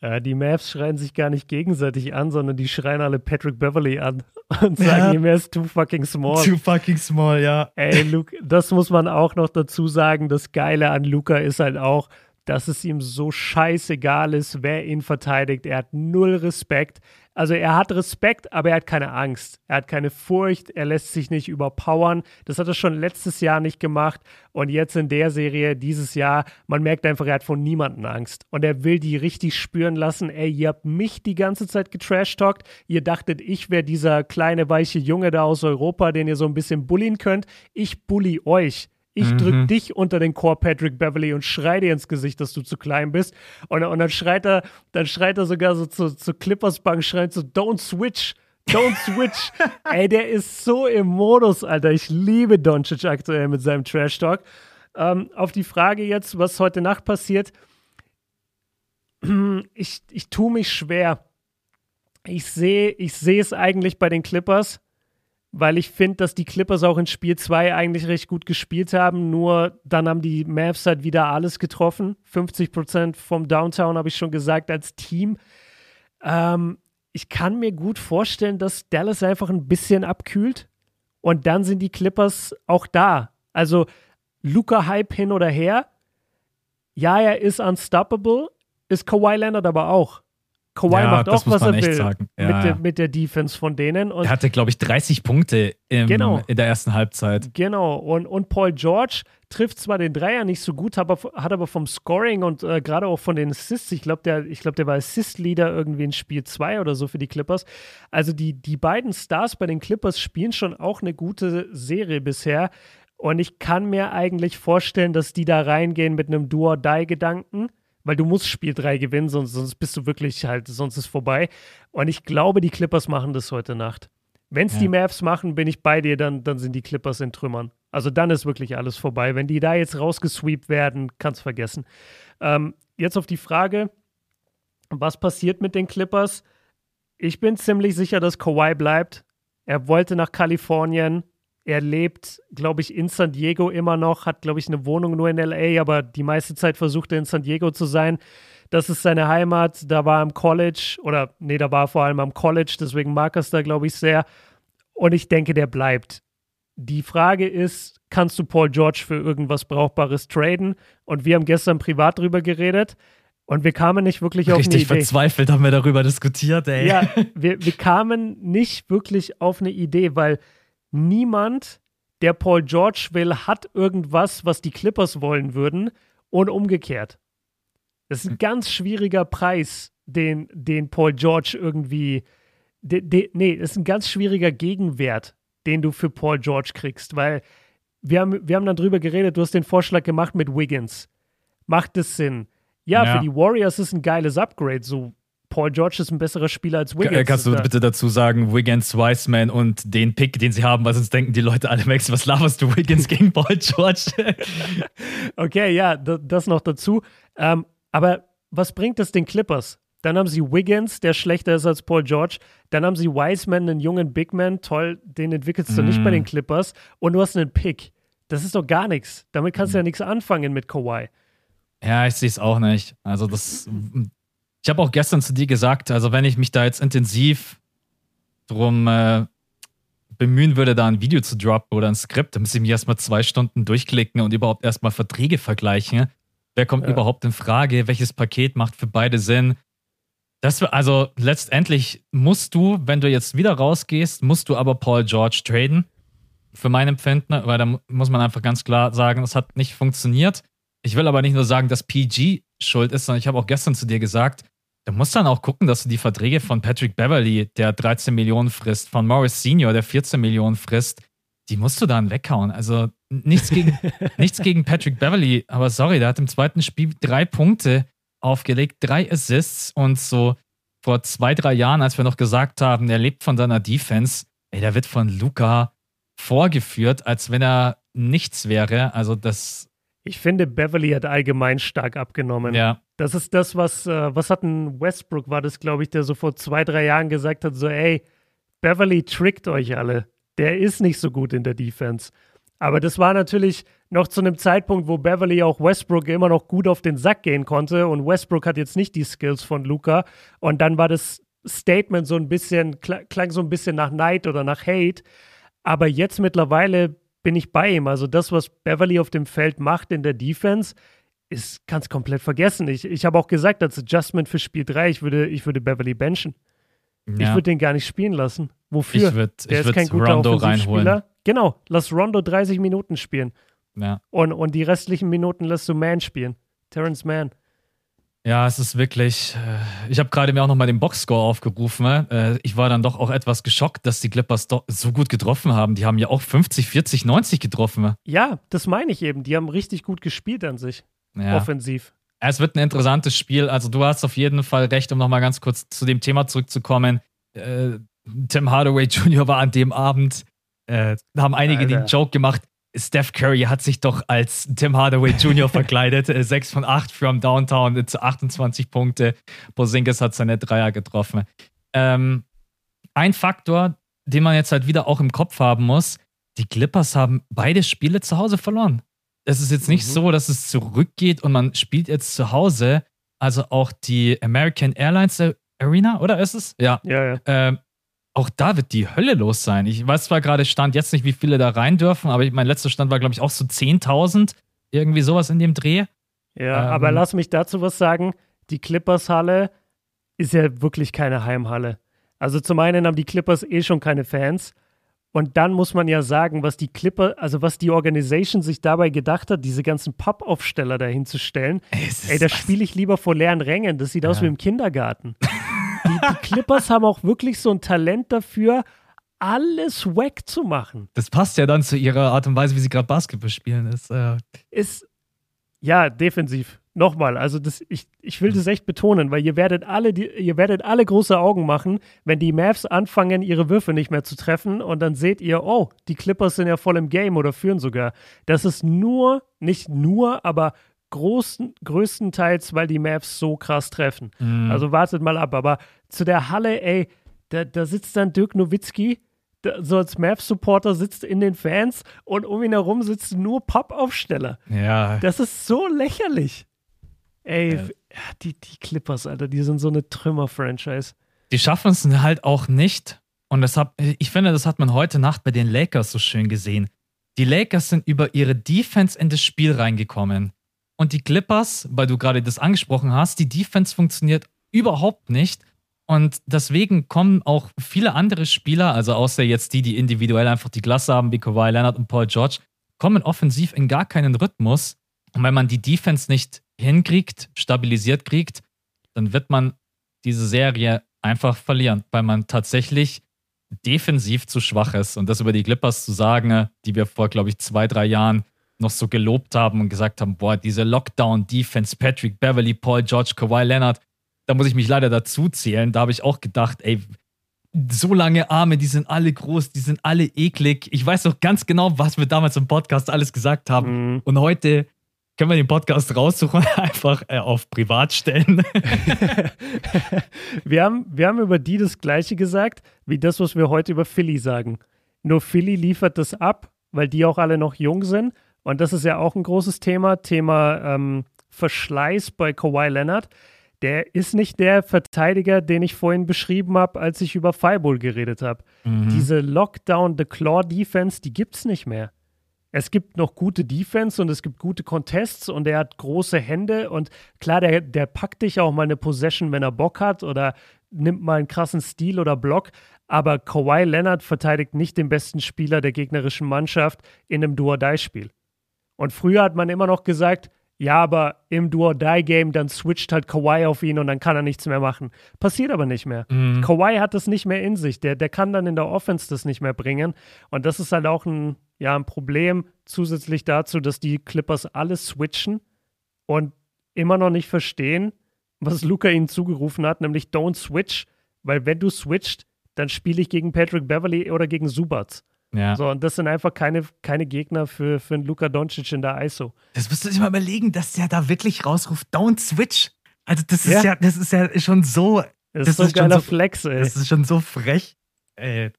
Ja, die Mavs schreien sich gar nicht gegenseitig an, sondern die schreien alle Patrick Beverly an und sagen ihm, er ist too fucking small. Too fucking small, ja. Ey, Luke, das muss man auch noch dazu sagen. Das Geile an Luca ist halt auch, dass es ihm so scheißegal ist, wer ihn verteidigt. Er hat null Respekt. Also er hat Respekt, aber er hat keine Angst. Er hat keine Furcht, er lässt sich nicht überpowern. Das hat er schon letztes Jahr nicht gemacht. Und jetzt in der Serie, dieses Jahr, man merkt einfach, er hat von niemandem Angst. Und er will die richtig spüren lassen. Ey, ihr habt mich die ganze Zeit getrashtalkt. Ihr dachtet, ich wäre dieser kleine, weiche Junge da aus Europa, den ihr so ein bisschen bullien könnt. Ich bully euch. Ich mhm. drück dich unter den Chor Patrick Beverly und schrei dir ins Gesicht, dass du zu klein bist. Und, und dann schreit er, dann schreit er sogar so zu, zu Clippers Bank, schreit so, don't switch. Don't switch. Ey, der ist so im Modus, Alter. Ich liebe Doncic aktuell mit seinem Trash Talk. Ähm, auf die Frage jetzt, was heute Nacht passiert. Ich, ich tue mich schwer. Ich sehe ich seh es eigentlich bei den Clippers weil ich finde, dass die Clippers auch in Spiel 2 eigentlich recht gut gespielt haben. Nur dann haben die Mavs halt wieder alles getroffen. 50 Prozent vom Downtown habe ich schon gesagt als Team. Ähm, ich kann mir gut vorstellen, dass Dallas einfach ein bisschen abkühlt und dann sind die Clippers auch da. Also Luca Hype hin oder her. Ja, er ist unstoppable, ist Kawhi Leonard aber auch. Kawhi ja, macht auch, was er will ja, mit, der, mit, der, Defense von denen. Und er hatte, glaube ich, 30 Punkte im, genau, in der ersten Halbzeit. Genau. Und, und Paul George trifft zwar den Dreier nicht so gut, aber, hat aber vom Scoring und äh, gerade auch von den Assists, ich glaube, der, glaub, der war Assist-Leader irgendwie in Spiel 2 oder so für die Clippers. Also die, die beiden Stars bei den Clippers spielen schon auch eine gute Serie bisher. Und ich kann mir eigentlich vorstellen, dass die da reingehen mit einem Do-or-Die-Gedanken weil du musst Spiel 3 gewinnen, sonst, sonst bist du wirklich halt, sonst ist vorbei. Und ich glaube, die Clippers machen das heute Nacht. Wenn es ja. die Mavs machen, bin ich bei dir, dann, dann sind die Clippers in Trümmern. Also dann ist wirklich alles vorbei. Wenn die da jetzt rausgesweept werden, kannst vergessen. Ähm, jetzt auf die Frage, was passiert mit den Clippers? Ich bin ziemlich sicher, dass Kawhi bleibt. Er wollte nach Kalifornien. Er lebt, glaube ich, in San Diego immer noch, hat, glaube ich, eine Wohnung nur in LA, aber die meiste Zeit versucht er in San Diego zu sein. Das ist seine Heimat. Da war er am College oder nee, da war er vor allem am College, deswegen mag er es da, glaube ich, sehr. Und ich denke, der bleibt. Die Frage ist, kannst du Paul George für irgendwas Brauchbares traden? Und wir haben gestern privat drüber geredet. Und wir kamen nicht wirklich auf Richtig eine Idee. Richtig verzweifelt haben wir darüber diskutiert, ey. Ja, wir, wir kamen nicht wirklich auf eine Idee, weil niemand, der Paul George will, hat irgendwas, was die Clippers wollen würden und umgekehrt. Das ist ein ganz schwieriger Preis, den, den Paul George irgendwie. De, de, nee, das ist ein ganz schwieriger Gegenwert, den du für Paul George kriegst, weil wir haben, wir haben dann drüber geredet, du hast den Vorschlag gemacht mit Wiggins. Macht es Sinn? Ja, ja, für die Warriors ist ein geiles Upgrade. So, Paul George ist ein besserer Spieler als Wiggins. Kannst du bitte dazu sagen, Wiggins, Wiseman und den Pick, den sie haben, weil sonst denken die Leute alle, Max, was laberst du Wiggins gegen Paul George? okay, ja, das noch dazu. Ähm, aber was bringt es den Clippers? Dann haben sie Wiggins, der schlechter ist als Paul George. Dann haben sie Wiseman, einen jungen Big Man. Toll, den entwickelst du mm. nicht bei den Clippers. Und du hast einen Pick. Das ist doch gar nichts. Damit kannst du ja nichts anfangen mit Kawhi. Ja, ich sehe es auch nicht. Also das, ich habe auch gestern zu dir gesagt, also wenn ich mich da jetzt intensiv drum äh, bemühen würde, da ein Video zu droppen oder ein Skript, dann müsste ich mich erstmal zwei Stunden durchklicken und überhaupt erstmal Verträge vergleichen. Wer kommt ja. überhaupt in Frage? Welches Paket macht für beide Sinn? Das, also letztendlich musst du, wenn du jetzt wieder rausgehst, musst du aber Paul George traden. Für mein Empfinden, weil da muss man einfach ganz klar sagen, es hat nicht funktioniert. Ich will aber nicht nur sagen, dass PG schuld ist, sondern ich habe auch gestern zu dir gesagt, du musst dann auch gucken, dass du die Verträge von Patrick Beverly, der 13 Millionen frisst, von Morris Senior, der 14 Millionen frisst, die musst du dann weghauen. Also nichts gegen, nichts gegen Patrick Beverly, aber sorry, der hat im zweiten Spiel drei Punkte aufgelegt, drei Assists und so vor zwei, drei Jahren, als wir noch gesagt haben, er lebt von seiner Defense, ey, der wird von Luca vorgeführt, als wenn er nichts wäre. Also das ich finde, Beverly hat allgemein stark abgenommen. Ja. Das ist das, was, äh, was hat ein Westbrook, war das, glaube ich, der so vor zwei, drei Jahren gesagt hat: so, ey, Beverly trickt euch alle. Der ist nicht so gut in der Defense. Aber das war natürlich noch zu einem Zeitpunkt, wo Beverly auch Westbrook immer noch gut auf den Sack gehen konnte. Und Westbrook hat jetzt nicht die Skills von Luca. Und dann war das Statement so ein bisschen, klang so ein bisschen nach Neid oder nach Hate. Aber jetzt mittlerweile bin ich bei ihm. Also das, was Beverly auf dem Feld macht in der Defense, ist, kannst komplett vergessen. Ich, ich habe auch gesagt, als Adjustment für Spiel 3, ich würde, ich würde Beverly benchen. Ja. Ich würde den gar nicht spielen lassen. Wofür? Ich würd, Der ich ist kein guter Rondo reinholen. Genau, lass Rondo 30 Minuten spielen. Ja. Und, und die restlichen Minuten lässt du Mann spielen. Terrence Mann. Ja, es ist wirklich. Äh, ich habe gerade mir auch nochmal den Boxscore aufgerufen. Äh, ich war dann doch auch etwas geschockt, dass die Clippers doch so gut getroffen haben. Die haben ja auch 50, 40, 90 getroffen. Ja, das meine ich eben. Die haben richtig gut gespielt an sich. Ja. Offensiv. Es wird ein interessantes Spiel. Also, du hast auf jeden Fall recht, um nochmal ganz kurz zu dem Thema zurückzukommen. Äh, Tim Hardaway Jr. war an dem Abend. da haben einige Alter. den Joke gemacht. Steph Curry hat sich doch als Tim Hardaway Jr. verkleidet. 6 von 8 from Downtown zu 28 Punkte. Porzingis hat seine Dreier getroffen. Ähm, ein Faktor, den man jetzt halt wieder auch im Kopf haben muss, die Clippers haben beide Spiele zu Hause verloren. Es ist jetzt nicht mhm. so, dass es zurückgeht und man spielt jetzt zu Hause. Also auch die American Airlines Arena, oder ist es? Ja. ja, ja. Ähm, auch da wird die Hölle los sein. Ich weiß zwar gerade Stand jetzt nicht, wie viele da rein dürfen, aber mein letzter Stand war, glaube ich, auch so 10.000. Irgendwie sowas in dem Dreh. Ja, ähm, aber lass mich dazu was sagen. Die Clippers-Halle ist ja wirklich keine Heimhalle. Also zum einen haben die Clippers eh schon keine Fans. Und dann muss man ja sagen, was die Clipper, also was die Organisation sich dabei gedacht hat, diese ganzen Pappaufsteller dahin zu stellen. Ey, da spiele ich lieber vor leeren Rängen. Das sieht ja. aus wie im Kindergarten. die, die Clippers haben auch wirklich so ein Talent dafür, alles wack zu machen. Das passt ja dann zu ihrer Art und Weise, wie sie gerade Basketball spielen. Ist, äh ist ja defensiv. Nochmal, also das, ich, ich will das echt betonen, weil ihr werdet alle, die, ihr werdet alle große Augen machen, wenn die Mavs anfangen, ihre Würfe nicht mehr zu treffen und dann seht ihr, oh, die Clippers sind ja voll im Game oder führen sogar. Das ist nur, nicht nur, aber großen, größtenteils, weil die Mavs so krass treffen. Mhm. Also wartet mal ab. Aber zu der Halle, ey, da, da sitzt dann Dirk Nowitzki, so als Mavs-Supporter sitzt in den Fans und um ihn herum sitzen nur Pappaufsteller. Ja. Das ist so lächerlich. Ey, ja. die, die Clippers, Alter, die sind so eine Trümmer-Franchise. Die schaffen es halt auch nicht. Und das hab, ich finde, das hat man heute Nacht bei den Lakers so schön gesehen. Die Lakers sind über ihre Defense in das Spiel reingekommen. Und die Clippers, weil du gerade das angesprochen hast, die Defense funktioniert überhaupt nicht. Und deswegen kommen auch viele andere Spieler, also außer jetzt die, die individuell einfach die Klasse haben, wie Kawhi Leonard und Paul George, kommen offensiv in gar keinen Rhythmus. Und wenn man die Defense nicht hinkriegt, stabilisiert kriegt, dann wird man diese Serie einfach verlieren, weil man tatsächlich defensiv zu schwach ist. Und das über die Clippers zu sagen, die wir vor, glaube ich, zwei, drei Jahren noch so gelobt haben und gesagt haben, boah, diese Lockdown-Defense, Patrick Beverly, Paul George, Kawhi Leonard, da muss ich mich leider dazu zählen. Da habe ich auch gedacht, ey, so lange Arme, die sind alle groß, die sind alle eklig. Ich weiß doch ganz genau, was wir damals im Podcast alles gesagt haben. Mhm. Und heute können wir den Podcast raussuchen und einfach äh, auf privat stellen. wir, haben, wir haben über die das Gleiche gesagt, wie das, was wir heute über Philly sagen. Nur Philly liefert das ab, weil die auch alle noch jung sind. Und das ist ja auch ein großes Thema, Thema ähm, Verschleiß bei Kawhi Leonard. Der ist nicht der Verteidiger, den ich vorhin beschrieben habe, als ich über Fireball geredet habe. Mhm. Diese Lockdown, The Claw Defense, die gibt es nicht mehr. Es gibt noch gute Defense und es gibt gute Contests und er hat große Hände und klar, der, der packt dich auch mal eine Possession, wenn er Bock hat oder nimmt mal einen krassen Stil oder Block. Aber Kawhi Leonard verteidigt nicht den besten Spieler der gegnerischen Mannschaft in einem Do-or-Die-Spiel. Und früher hat man immer noch gesagt, ja, aber im Do-or-Die-Game, dann switcht halt Kawhi auf ihn und dann kann er nichts mehr machen. Passiert aber nicht mehr. Mhm. Kawhi hat das nicht mehr in sich. Der, der kann dann in der Offense das nicht mehr bringen. Und das ist halt auch ein, ja, ein Problem zusätzlich dazu, dass die Clippers alles switchen und immer noch nicht verstehen, was Luca ihnen zugerufen hat, nämlich don't switch, weil wenn du switcht, dann spiele ich gegen Patrick Beverly oder gegen Subats. Ja. So, und das sind einfach keine, keine Gegner für, für einen Luka Doncic in der ISO. Das musst du dir mal überlegen, dass der da wirklich rausruft, don't switch. Also, das ist ja, ja das ist ja schon so. Das, das ist so ein geiler so, Flex, ey. Das ist schon so frech. Ey,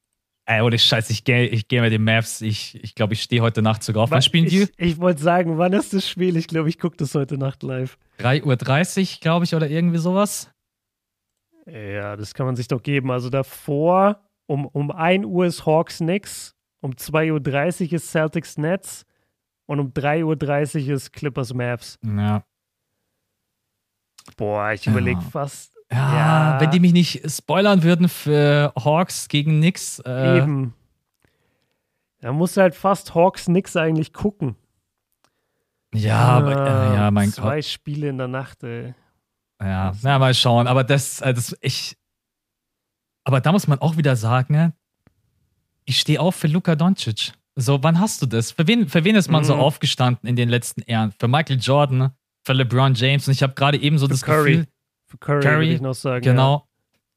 ey ohne Scheiß, ich gehe ich geh mit den Maps. Ich, ich glaube, ich stehe heute Nacht sogar auf. Wann spielen die? Ich, ich wollte sagen, wann ist das Spiel? Ich glaube, ich gucke das heute Nacht live. 3.30 Uhr, glaube ich, oder irgendwie sowas. Ja, das kann man sich doch geben. Also davor, um, um 1 Uhr ist Hawks nix, um 2.30 Uhr ist Celtics Nets und um 3.30 Uhr ist Clippers Mavs. Ja. Boah, ich überlege ja. fast. Ja, ja, wenn die mich nicht spoilern würden für Hawks gegen Nix. Äh Eben. Da musst du halt fast Hawks Nix eigentlich gucken. Ja, aber, äh, ja, mein Gott. Zwei Spiele in der Nacht, ey. Ja, na, mal schauen. Aber das, äh, das, ich. Aber da muss man auch wieder sagen, ne, ich stehe auf für Luka Doncic. So, wann hast du das? Für wen, für wen ist man mhm. so aufgestanden in den letzten Jahren? Für Michael Jordan, für LeBron James. Und ich habe gerade eben so für das Curry. Gefühl. Für Curry, Curry würde ich noch sagen. Genau. Ja.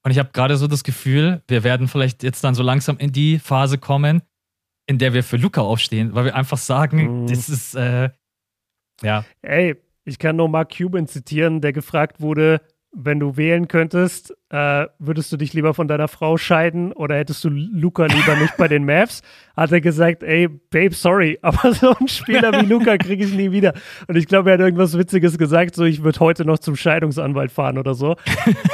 Und ich habe gerade so das Gefühl, wir werden vielleicht jetzt dann so langsam in die Phase kommen, in der wir für Luca aufstehen, weil wir einfach sagen, mhm. das ist, äh, ja. Ey, ich kann nur Mark Cuban zitieren, der gefragt wurde, wenn du wählen könntest, äh, würdest du dich lieber von deiner Frau scheiden oder hättest du Luca lieber nicht bei den Mavs? Hat er gesagt, ey, Babe, sorry, aber so einen Spieler wie Luca kriege ich nie wieder. Und ich glaube, er hat irgendwas Witziges gesagt, so ich würde heute noch zum Scheidungsanwalt fahren oder so.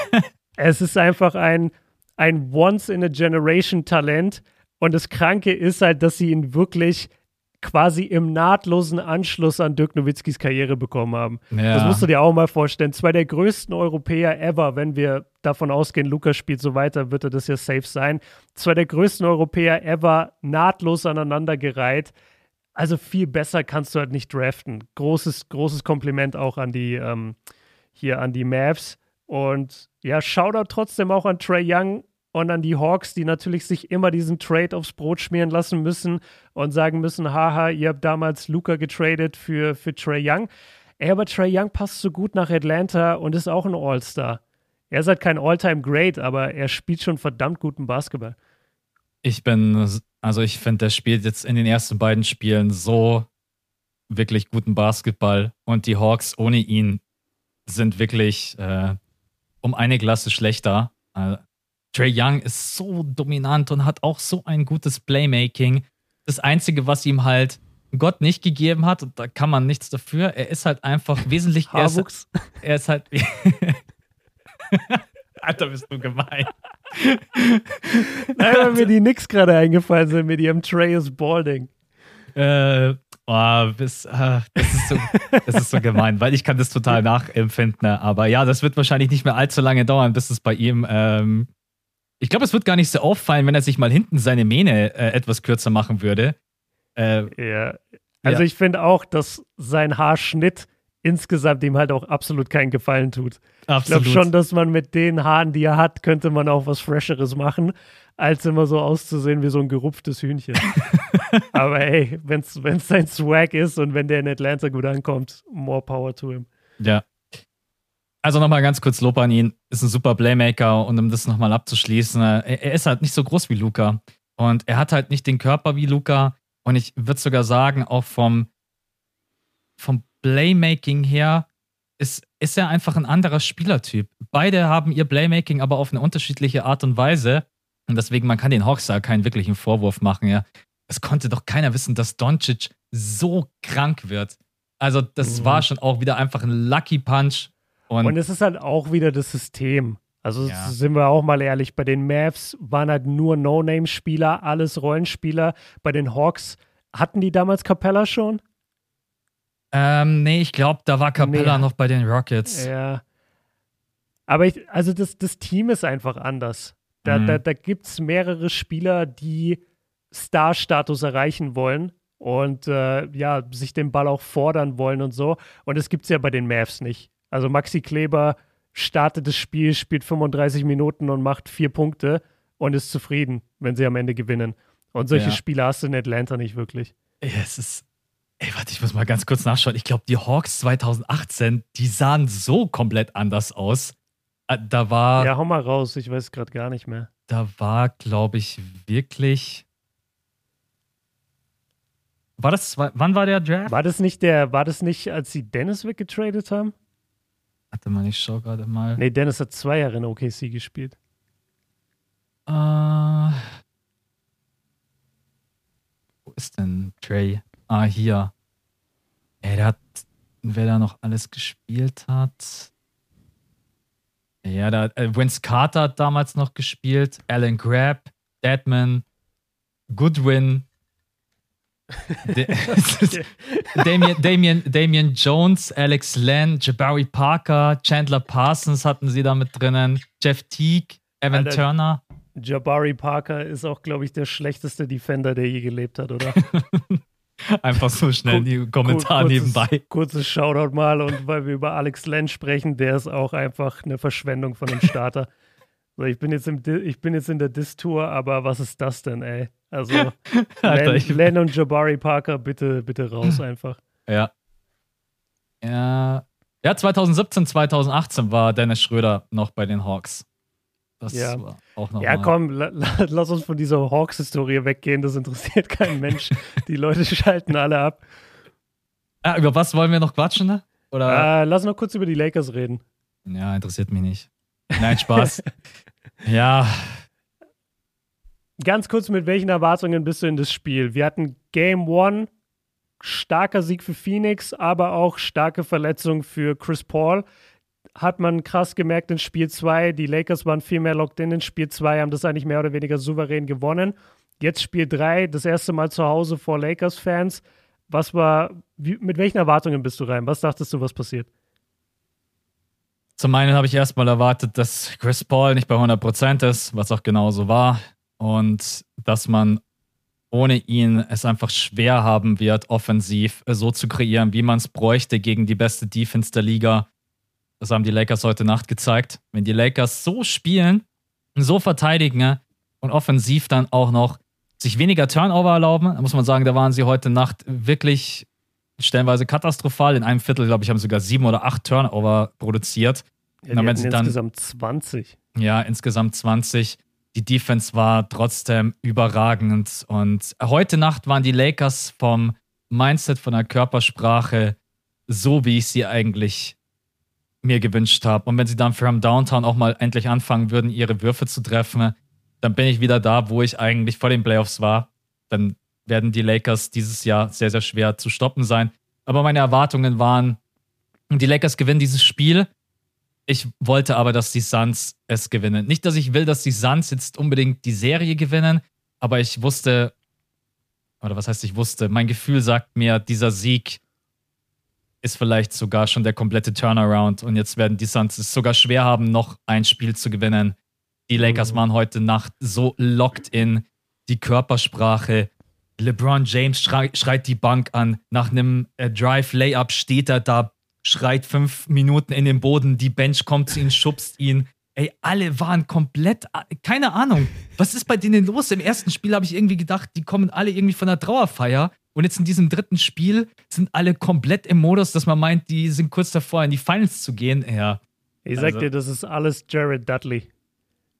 es ist einfach ein, ein Once-in-a-Generation-Talent. Und das Kranke ist halt, dass sie ihn wirklich quasi im nahtlosen Anschluss an Dirk Nowitzkis Karriere bekommen haben. Ja. Das musst du dir auch mal vorstellen. Zwei der größten Europäer ever, wenn wir davon ausgehen, Lukas spielt so weiter, wird er das ja safe sein. Zwei der größten Europäer ever nahtlos aneinandergereiht. Also viel besser kannst du halt nicht draften. Großes, großes Kompliment auch an die ähm, hier an die Mavs. Und ja, Shoutout trotzdem auch an Trey Young und an die Hawks, die natürlich sich immer diesen Trade aufs Brot schmieren lassen müssen und sagen müssen, haha, ihr habt damals Luca getradet für, für Trey Young. Ey, aber Trey Young passt so gut nach Atlanta und ist auch ein All-Star. Er ist halt kein All-Time-Great, aber er spielt schon verdammt guten Basketball. Ich bin, also ich finde, der spielt jetzt in den ersten beiden Spielen so wirklich guten Basketball und die Hawks ohne ihn sind wirklich äh, um eine Klasse schlechter. Trey Young ist so dominant und hat auch so ein gutes Playmaking. Das Einzige, was ihm halt Gott nicht gegeben hat, und da kann man nichts dafür, er ist halt einfach wesentlich. Er ist, er ist halt. Alter, bist du gemein. Nein, weil mir die nix gerade eingefallen sind mit ihrem Trey's Balding. Äh, oh, bis, äh, das, ist so, das ist so gemein, weil ich kann das total nachempfinden. Ne? Aber ja, das wird wahrscheinlich nicht mehr allzu lange dauern, bis es bei ihm. Ähm, ich glaube, es wird gar nicht so auffallen, wenn er sich mal hinten seine Mähne äh, etwas kürzer machen würde. Äh, ja. Also ja. ich finde auch, dass sein Haarschnitt insgesamt ihm halt auch absolut keinen Gefallen tut. Absolut. Ich glaube schon, dass man mit den Haaren, die er hat, könnte man auch was Fresheres machen, als immer so auszusehen wie so ein gerupftes Hühnchen. Aber hey, wenn es sein Swag ist und wenn der in Atlanta gut ankommt, more power to him. Ja. Also nochmal ganz kurz Lob an ihn. Ist ein super Playmaker und um das nochmal abzuschließen, äh, er, er ist halt nicht so groß wie Luca. Und er hat halt nicht den Körper wie Luca. Und ich würde sogar sagen, auch vom, vom Playmaking her ist, ist er einfach ein anderer Spielertyp. Beide haben ihr Playmaking aber auf eine unterschiedliche Art und Weise. Und deswegen, man kann den da keinen wirklichen Vorwurf machen. Ja. Es konnte doch keiner wissen, dass Doncic so krank wird. Also, das mhm. war schon auch wieder einfach ein Lucky Punch. Und, und es ist halt auch wieder das System. Also ja. sind wir auch mal ehrlich, bei den Mavs waren halt nur No-Name-Spieler, alles Rollenspieler. Bei den Hawks hatten die damals Capella schon? Ähm, nee, ich glaube, da war Capella nee. noch bei den Rockets. Ja. Aber ich, also das, das Team ist einfach anders. Da, mhm. da, da gibt es mehrere Spieler, die Star-Status erreichen wollen und äh, ja, sich den Ball auch fordern wollen und so. Und das gibt es ja bei den Mavs nicht. Also Maxi Kleber startet das Spiel, spielt 35 Minuten und macht vier Punkte und ist zufrieden, wenn sie am Ende gewinnen. Und solche ja. Spiele hast du in Atlanta nicht wirklich. Ja, es ist. Ey, warte, ich muss mal ganz kurz nachschauen. Ich glaube, die Hawks 2018, die sahen so komplett anders aus. Äh, da war. Ja, hau mal raus, ich weiß gerade gar nicht mehr. Da war, glaube ich, wirklich. War das, wann war der Draft? War das nicht der, war das nicht, als sie Dennis weggetradet haben? Warte mal, ich schau gerade mal. Nee, Dennis hat zwei Jahre in OKC gespielt. Äh. Uh, ist denn Trey? Ah, hier. Ey, der hat, wer da noch alles gespielt hat. Ja, da, äh, Vince Carter hat damals noch gespielt, Alan Grabb, Deadman, Goodwin, Damian, Damian, Damian Jones, Alex Len, Jabari Parker, Chandler Parsons hatten sie da mit drinnen, Jeff Teague, Evan Alter, Turner. Jabari Parker ist auch, glaube ich, der schlechteste Defender, der je gelebt hat, oder? Einfach so schnell die Kommentar kurzes, nebenbei. Kurzes Shoutout mal und weil wir über Alex Len sprechen, der ist auch einfach eine Verschwendung von einem Starter. ich, bin jetzt im, ich bin jetzt in der Diss-Tour, aber was ist das denn, ey? Also, Alter, Len, Len und Jabari Parker, bitte, bitte raus einfach. Ja. Ja. Ja, 2017, 2018 war Dennis Schröder noch bei den Hawks. Das ja. war auch noch Ja, mal. komm, la, la, lass uns von dieser Hawks-Historie weggehen. Das interessiert keinen Mensch. Die Leute schalten alle ab. Ah, über was wollen wir noch quatschen? Ne? Oder? Äh, lass noch kurz über die Lakers reden. Ja, interessiert mich nicht. Nein, Spaß. ja. Ganz kurz, mit welchen Erwartungen bist du in das Spiel? Wir hatten Game One, starker Sieg für Phoenix, aber auch starke Verletzung für Chris Paul hat man krass gemerkt in Spiel 2. Die Lakers waren viel mehr locked in in Spiel 2, haben das eigentlich mehr oder weniger souverän gewonnen. Jetzt Spiel 3, das erste Mal zu Hause vor Lakers-Fans. Was war, wie, mit welchen Erwartungen bist du rein? Was dachtest du, was passiert? Zum einen habe ich erstmal erwartet, dass Chris Paul nicht bei 100% ist, was auch genauso war. Und dass man ohne ihn es einfach schwer haben wird, offensiv so zu kreieren, wie man es bräuchte gegen die beste Defense der Liga. Das haben die Lakers heute Nacht gezeigt. Wenn die Lakers so spielen, so verteidigen und offensiv dann auch noch sich weniger Turnover erlauben, dann muss man sagen, da waren sie heute Nacht wirklich stellenweise katastrophal. In einem Viertel, glaube ich, haben sogar sieben oder acht Turnover produziert. Ja, die hatten dann, insgesamt 20. Ja, insgesamt 20. Die Defense war trotzdem überragend. Und heute Nacht waren die Lakers vom Mindset, von der Körpersprache so, wie ich sie eigentlich mir gewünscht habe. Und wenn sie dann from Downtown auch mal endlich anfangen würden, ihre Würfe zu treffen, dann bin ich wieder da, wo ich eigentlich vor den Playoffs war. Dann werden die Lakers dieses Jahr sehr, sehr schwer zu stoppen sein. Aber meine Erwartungen waren, die Lakers gewinnen dieses Spiel. Ich wollte aber, dass die Suns es gewinnen. Nicht, dass ich will, dass die Suns jetzt unbedingt die Serie gewinnen, aber ich wusste, oder was heißt ich wusste, mein Gefühl sagt mir, dieser Sieg ist vielleicht sogar schon der komplette Turnaround und jetzt werden die Suns es sogar schwer haben, noch ein Spiel zu gewinnen. Die Lakers mhm. waren heute Nacht so locked in, die Körpersprache. LeBron James schrei schreit die Bank an. Nach einem äh, Drive-Layup steht er da, schreit fünf Minuten in den Boden. Die Bench kommt zu ihm, schubst ihn. Ey, alle waren komplett, keine Ahnung. Was ist bei denen los? Im ersten Spiel habe ich irgendwie gedacht, die kommen alle irgendwie von der Trauerfeier. Und jetzt in diesem dritten Spiel sind alle komplett im Modus, dass man meint, die sind kurz davor, in die Finals zu gehen. Ja. Ich sag also. dir, das ist alles Jared Dudley.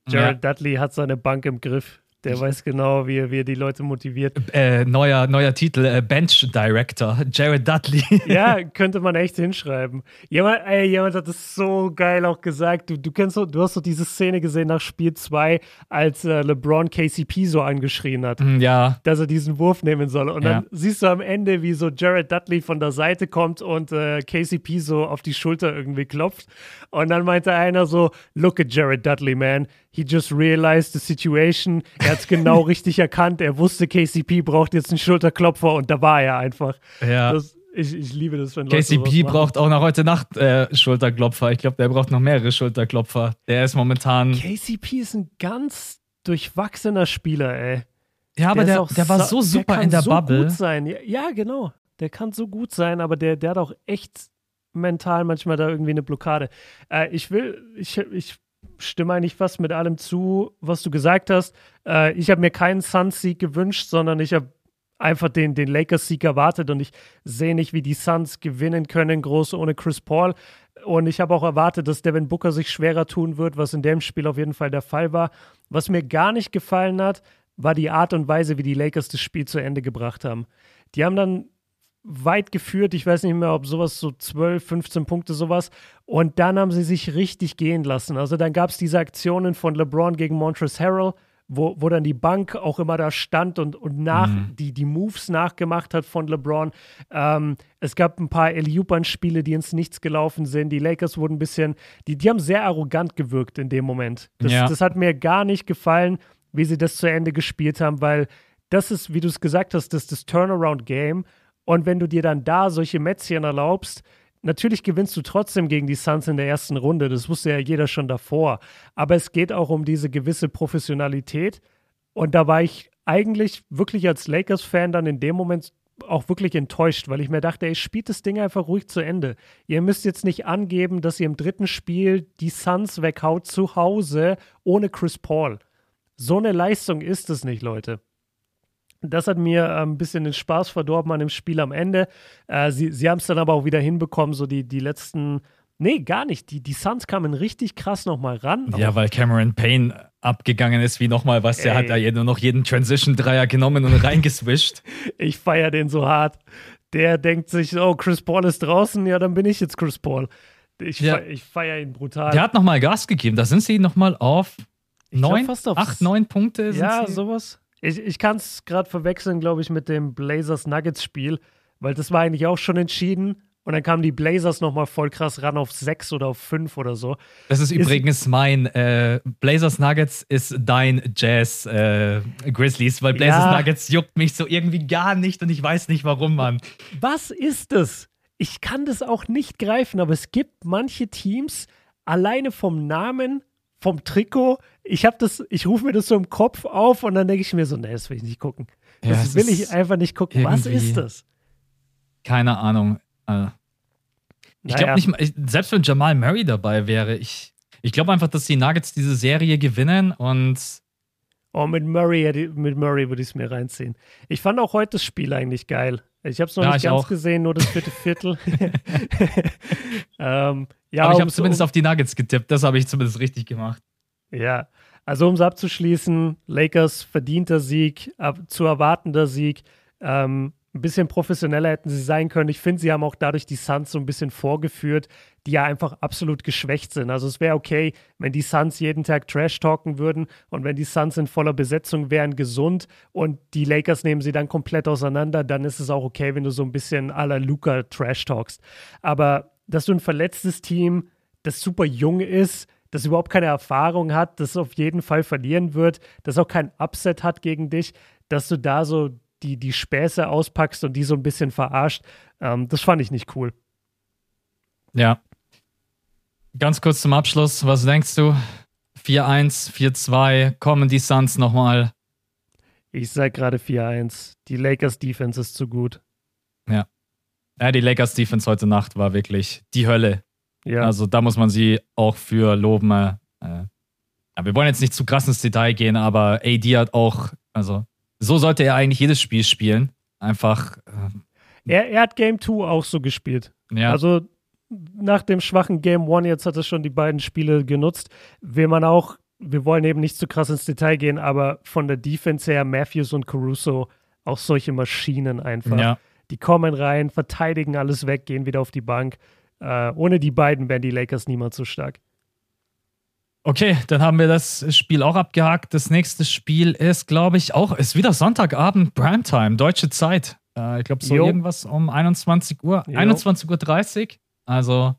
Jared ja. Dudley hat seine Bank im Griff. Der weiß genau, wie er, wie er die Leute motiviert. Äh, neuer, neuer Titel, äh, Bench Director, Jared Dudley. ja, könnte man echt hinschreiben. Jemand, ey, jemand hat es so geil auch gesagt. Du, du, kennst so, du hast so diese Szene gesehen nach Spiel 2, als äh, LeBron KCP so angeschrien hat. Mm, ja. Dass er diesen Wurf nehmen soll. Und ja. dann siehst du am Ende, wie so Jared Dudley von der Seite kommt und äh, KCP so auf die Schulter irgendwie klopft. Und dann meinte einer so: Look at Jared Dudley, man he just realized the situation. Er hat es genau richtig erkannt. Er wusste, KCP braucht jetzt einen Schulterklopfer und da war er einfach. Ja. Das, ich, ich, liebe das, wenn Leute KCP braucht auch noch heute Nacht äh, Schulterklopfer. Ich glaube, der braucht noch mehrere Schulterklopfer. Der ist momentan. KCP ist ein ganz durchwachsener Spieler, ey. Ja, aber der, der, der war so super der in der so Bubble. Gut sein. Ja, ja, genau. Der kann so gut sein, aber der, der hat auch echt mental manchmal da irgendwie eine Blockade. Äh, ich will, ich, ich stimme eigentlich fast mit allem zu, was du gesagt hast. Äh, ich habe mir keinen Suns-Sieg gewünscht, sondern ich habe einfach den, den Lakers-Sieg erwartet und ich sehe nicht, wie die Suns gewinnen können, groß ohne Chris Paul. Und ich habe auch erwartet, dass Devin Booker sich schwerer tun wird, was in dem Spiel auf jeden Fall der Fall war. Was mir gar nicht gefallen hat, war die Art und Weise, wie die Lakers das Spiel zu Ende gebracht haben. Die haben dann weit geführt. Ich weiß nicht mehr, ob sowas so 12, 15 Punkte sowas. Und dann haben sie sich richtig gehen lassen. Also dann gab es diese Aktionen von LeBron gegen Montrezl Harrell, wo, wo dann die Bank auch immer da stand und, und nach, mhm. die, die Moves nachgemacht hat von LeBron. Ähm, es gab ein paar Eliupan-Spiele, die ins Nichts gelaufen sind. Die Lakers wurden ein bisschen, die, die haben sehr arrogant gewirkt in dem Moment. Das, ja. das hat mir gar nicht gefallen, wie sie das zu Ende gespielt haben, weil das ist, wie du es gesagt hast, das, das Turnaround-Game. Und wenn du dir dann da solche Mätzchen erlaubst, natürlich gewinnst du trotzdem gegen die Suns in der ersten Runde. Das wusste ja jeder schon davor. Aber es geht auch um diese gewisse Professionalität. Und da war ich eigentlich wirklich als Lakers-Fan dann in dem Moment auch wirklich enttäuscht, weil ich mir dachte, ey, spielt das Ding einfach ruhig zu Ende. Ihr müsst jetzt nicht angeben, dass ihr im dritten Spiel die Suns weghaut zu Hause ohne Chris Paul. So eine Leistung ist es nicht, Leute. Das hat mir äh, ein bisschen den Spaß verdorben an dem Spiel am Ende. Äh, sie sie haben es dann aber auch wieder hinbekommen, so die, die letzten. Nee, gar nicht. Die, die Suns kamen richtig krass nochmal ran. Ja, weil Cameron Payne abgegangen ist, wie nochmal was. Der hat da nur noch jeden Transition-Dreier genommen und reingeswischt. ich feiere den so hart. Der denkt sich, oh, Chris Paul ist draußen, ja, dann bin ich jetzt Chris Paul. Ich, ja. feiere ihn brutal. Der hat nochmal Gas gegeben. Da sind sie nochmal auf neun, acht, neun Punkte. ja, sowas. Ich, ich kann es gerade verwechseln, glaube ich, mit dem Blazers-Nuggets-Spiel, weil das war eigentlich auch schon entschieden. Und dann kamen die Blazers nochmal voll krass ran auf sechs oder auf fünf oder so. Das ist, ist übrigens mein äh, Blazers Nuggets ist dein Jazz äh, Grizzlies, weil Blazers ja. Nuggets juckt mich so irgendwie gar nicht und ich weiß nicht warum, Mann. Was ist das? Ich kann das auch nicht greifen, aber es gibt manche Teams alleine vom Namen vom Trikot. Ich habe das, ich rufe mir das so im Kopf auf und dann denke ich mir so, nee, das will ich nicht gucken. Ja, das will ich einfach nicht gucken. Was ist das? Keine Ahnung. Also, ich naja. glaube nicht, selbst wenn Jamal Murray dabei wäre, ich, ich glaube einfach, dass die Nuggets diese Serie gewinnen und. Oh, mit Murray, mit Murray würde ich es mir reinziehen. Ich fand auch heute das Spiel eigentlich geil. Ich habe es noch ja, nicht ganz auch. gesehen, nur das vierte Viertel. ähm, ja, Aber ich habe zumindest um, auf die Nuggets getippt. Das habe ich zumindest richtig gemacht. Ja, also um es abzuschließen, Lakers verdienter Sieg, zu erwartender Sieg. Ähm, ein bisschen professioneller hätten sie sein können. Ich finde, sie haben auch dadurch die Suns so ein bisschen vorgeführt. Die ja einfach absolut geschwächt sind. Also es wäre okay, wenn die Suns jeden Tag Trash talken würden und wenn die Suns in voller Besetzung wären, gesund und die Lakers nehmen sie dann komplett auseinander, dann ist es auch okay, wenn du so ein bisschen à la Luca Trash talkst. Aber dass du ein verletztes Team, das super jung ist, das überhaupt keine Erfahrung hat, das auf jeden Fall verlieren wird, das auch kein Upset hat gegen dich, dass du da so die, die Späße auspackst und die so ein bisschen verarscht, ähm, das fand ich nicht cool. Ja. Ganz kurz zum Abschluss, was denkst du? 4-1, 4-2, kommen die Suns nochmal? Ich sag gerade 4-1. Die Lakers Defense ist zu gut. Ja. Ja, die Lakers Defense heute Nacht war wirklich die Hölle. Ja. Also da muss man sie auch für loben. Äh, ja, wir wollen jetzt nicht zu krass ins Detail gehen, aber AD hat auch, also so sollte er eigentlich jedes Spiel spielen. Einfach. Äh, er, er hat Game 2 auch so gespielt. Ja. Also nach dem schwachen Game 1, jetzt hat er schon die beiden Spiele genutzt, will man auch, wir wollen eben nicht zu krass ins Detail gehen, aber von der Defense her, Matthews und Caruso, auch solche Maschinen einfach. Ja. Die kommen rein, verteidigen alles weg, gehen wieder auf die Bank. Äh, ohne die beiden wären die Lakers niemals so stark. Okay, dann haben wir das Spiel auch abgehakt. Das nächste Spiel ist, glaube ich, auch, ist wieder Sonntagabend, Primetime, deutsche Zeit. Äh, ich glaube, so jo. irgendwas um 21 Uhr, 21.30 Uhr. Also,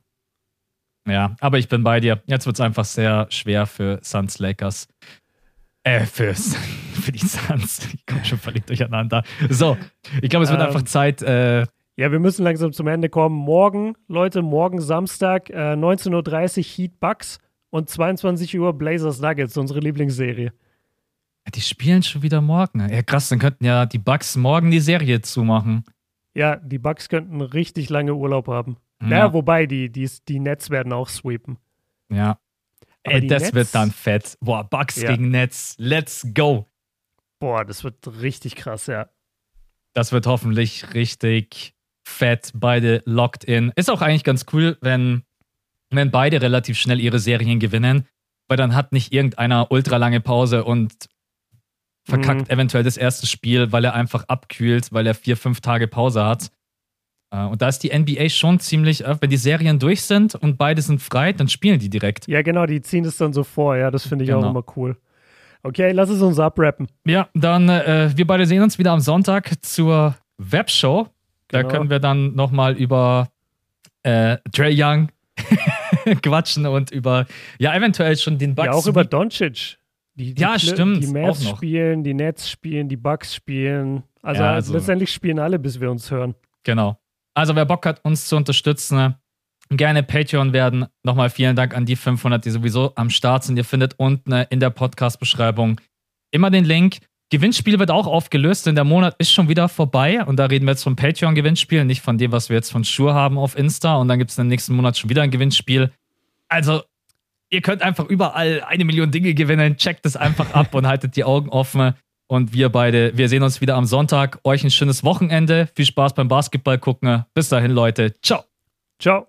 ja, aber ich bin bei dir. Jetzt wird es einfach sehr schwer für Suns Lakers. Äh, für, für die Suns. Ich komme schon völlig durcheinander. So, ich glaube, es wird ähm, einfach Zeit. Äh, ja, wir müssen langsam zum Ende kommen. Morgen, Leute, morgen Samstag, äh, 19.30 Uhr Heat Bucks und 22 Uhr Blazers Nuggets, unsere Lieblingsserie. Die spielen schon wieder morgen. Ja, krass, dann könnten ja die Bucks morgen die Serie zumachen. Ja, die Bucks könnten richtig lange Urlaub haben. Ja, naja, wobei die, die, die Nets werden auch sweepen. Ja. Ey, das Nets, wird dann fett. Boah, Bucks ja. gegen Nets. Let's go. Boah, das wird richtig krass, ja. Das wird hoffentlich richtig fett. Beide locked in. Ist auch eigentlich ganz cool, wenn, wenn beide relativ schnell ihre Serien gewinnen, weil dann hat nicht irgendeiner ultra lange Pause und verkackt mhm. eventuell das erste Spiel, weil er einfach abkühlt, weil er vier, fünf Tage Pause hat. Äh, und da ist die NBA schon ziemlich, äh, wenn die Serien durch sind und beide sind frei, dann spielen die direkt. Ja, genau, die ziehen es dann so vor, ja, das finde ich genau. auch immer cool. Okay, lass es uns abrappen. Ja, dann, äh, wir beide sehen uns wieder am Sonntag zur Webshow. Da genau. können wir dann nochmal über äh, Trey Young quatschen und über, ja, eventuell schon den Bugs. Ja, auch über Doncic. Die, die ja, stimmt. Die Mavs spielen, die Nets spielen, die Bucks spielen. Also, ja, also letztendlich spielen alle, bis wir uns hören. Genau. Also, wer Bock hat, uns zu unterstützen, gerne Patreon werden. Nochmal vielen Dank an die 500, die sowieso am Start sind. Ihr findet unten in der Podcast-Beschreibung immer den Link. Gewinnspiel wird auch aufgelöst, denn der Monat ist schon wieder vorbei. Und da reden wir jetzt vom Patreon-Gewinnspiel, nicht von dem, was wir jetzt von Shure haben auf Insta. Und dann gibt es im nächsten Monat schon wieder ein Gewinnspiel. Also, ihr könnt einfach überall eine Million Dinge gewinnen. Checkt es einfach ab und haltet die Augen offen. Und wir beide, wir sehen uns wieder am Sonntag. Euch ein schönes Wochenende. Viel Spaß beim Basketball gucken. Bis dahin, Leute. Ciao. Ciao.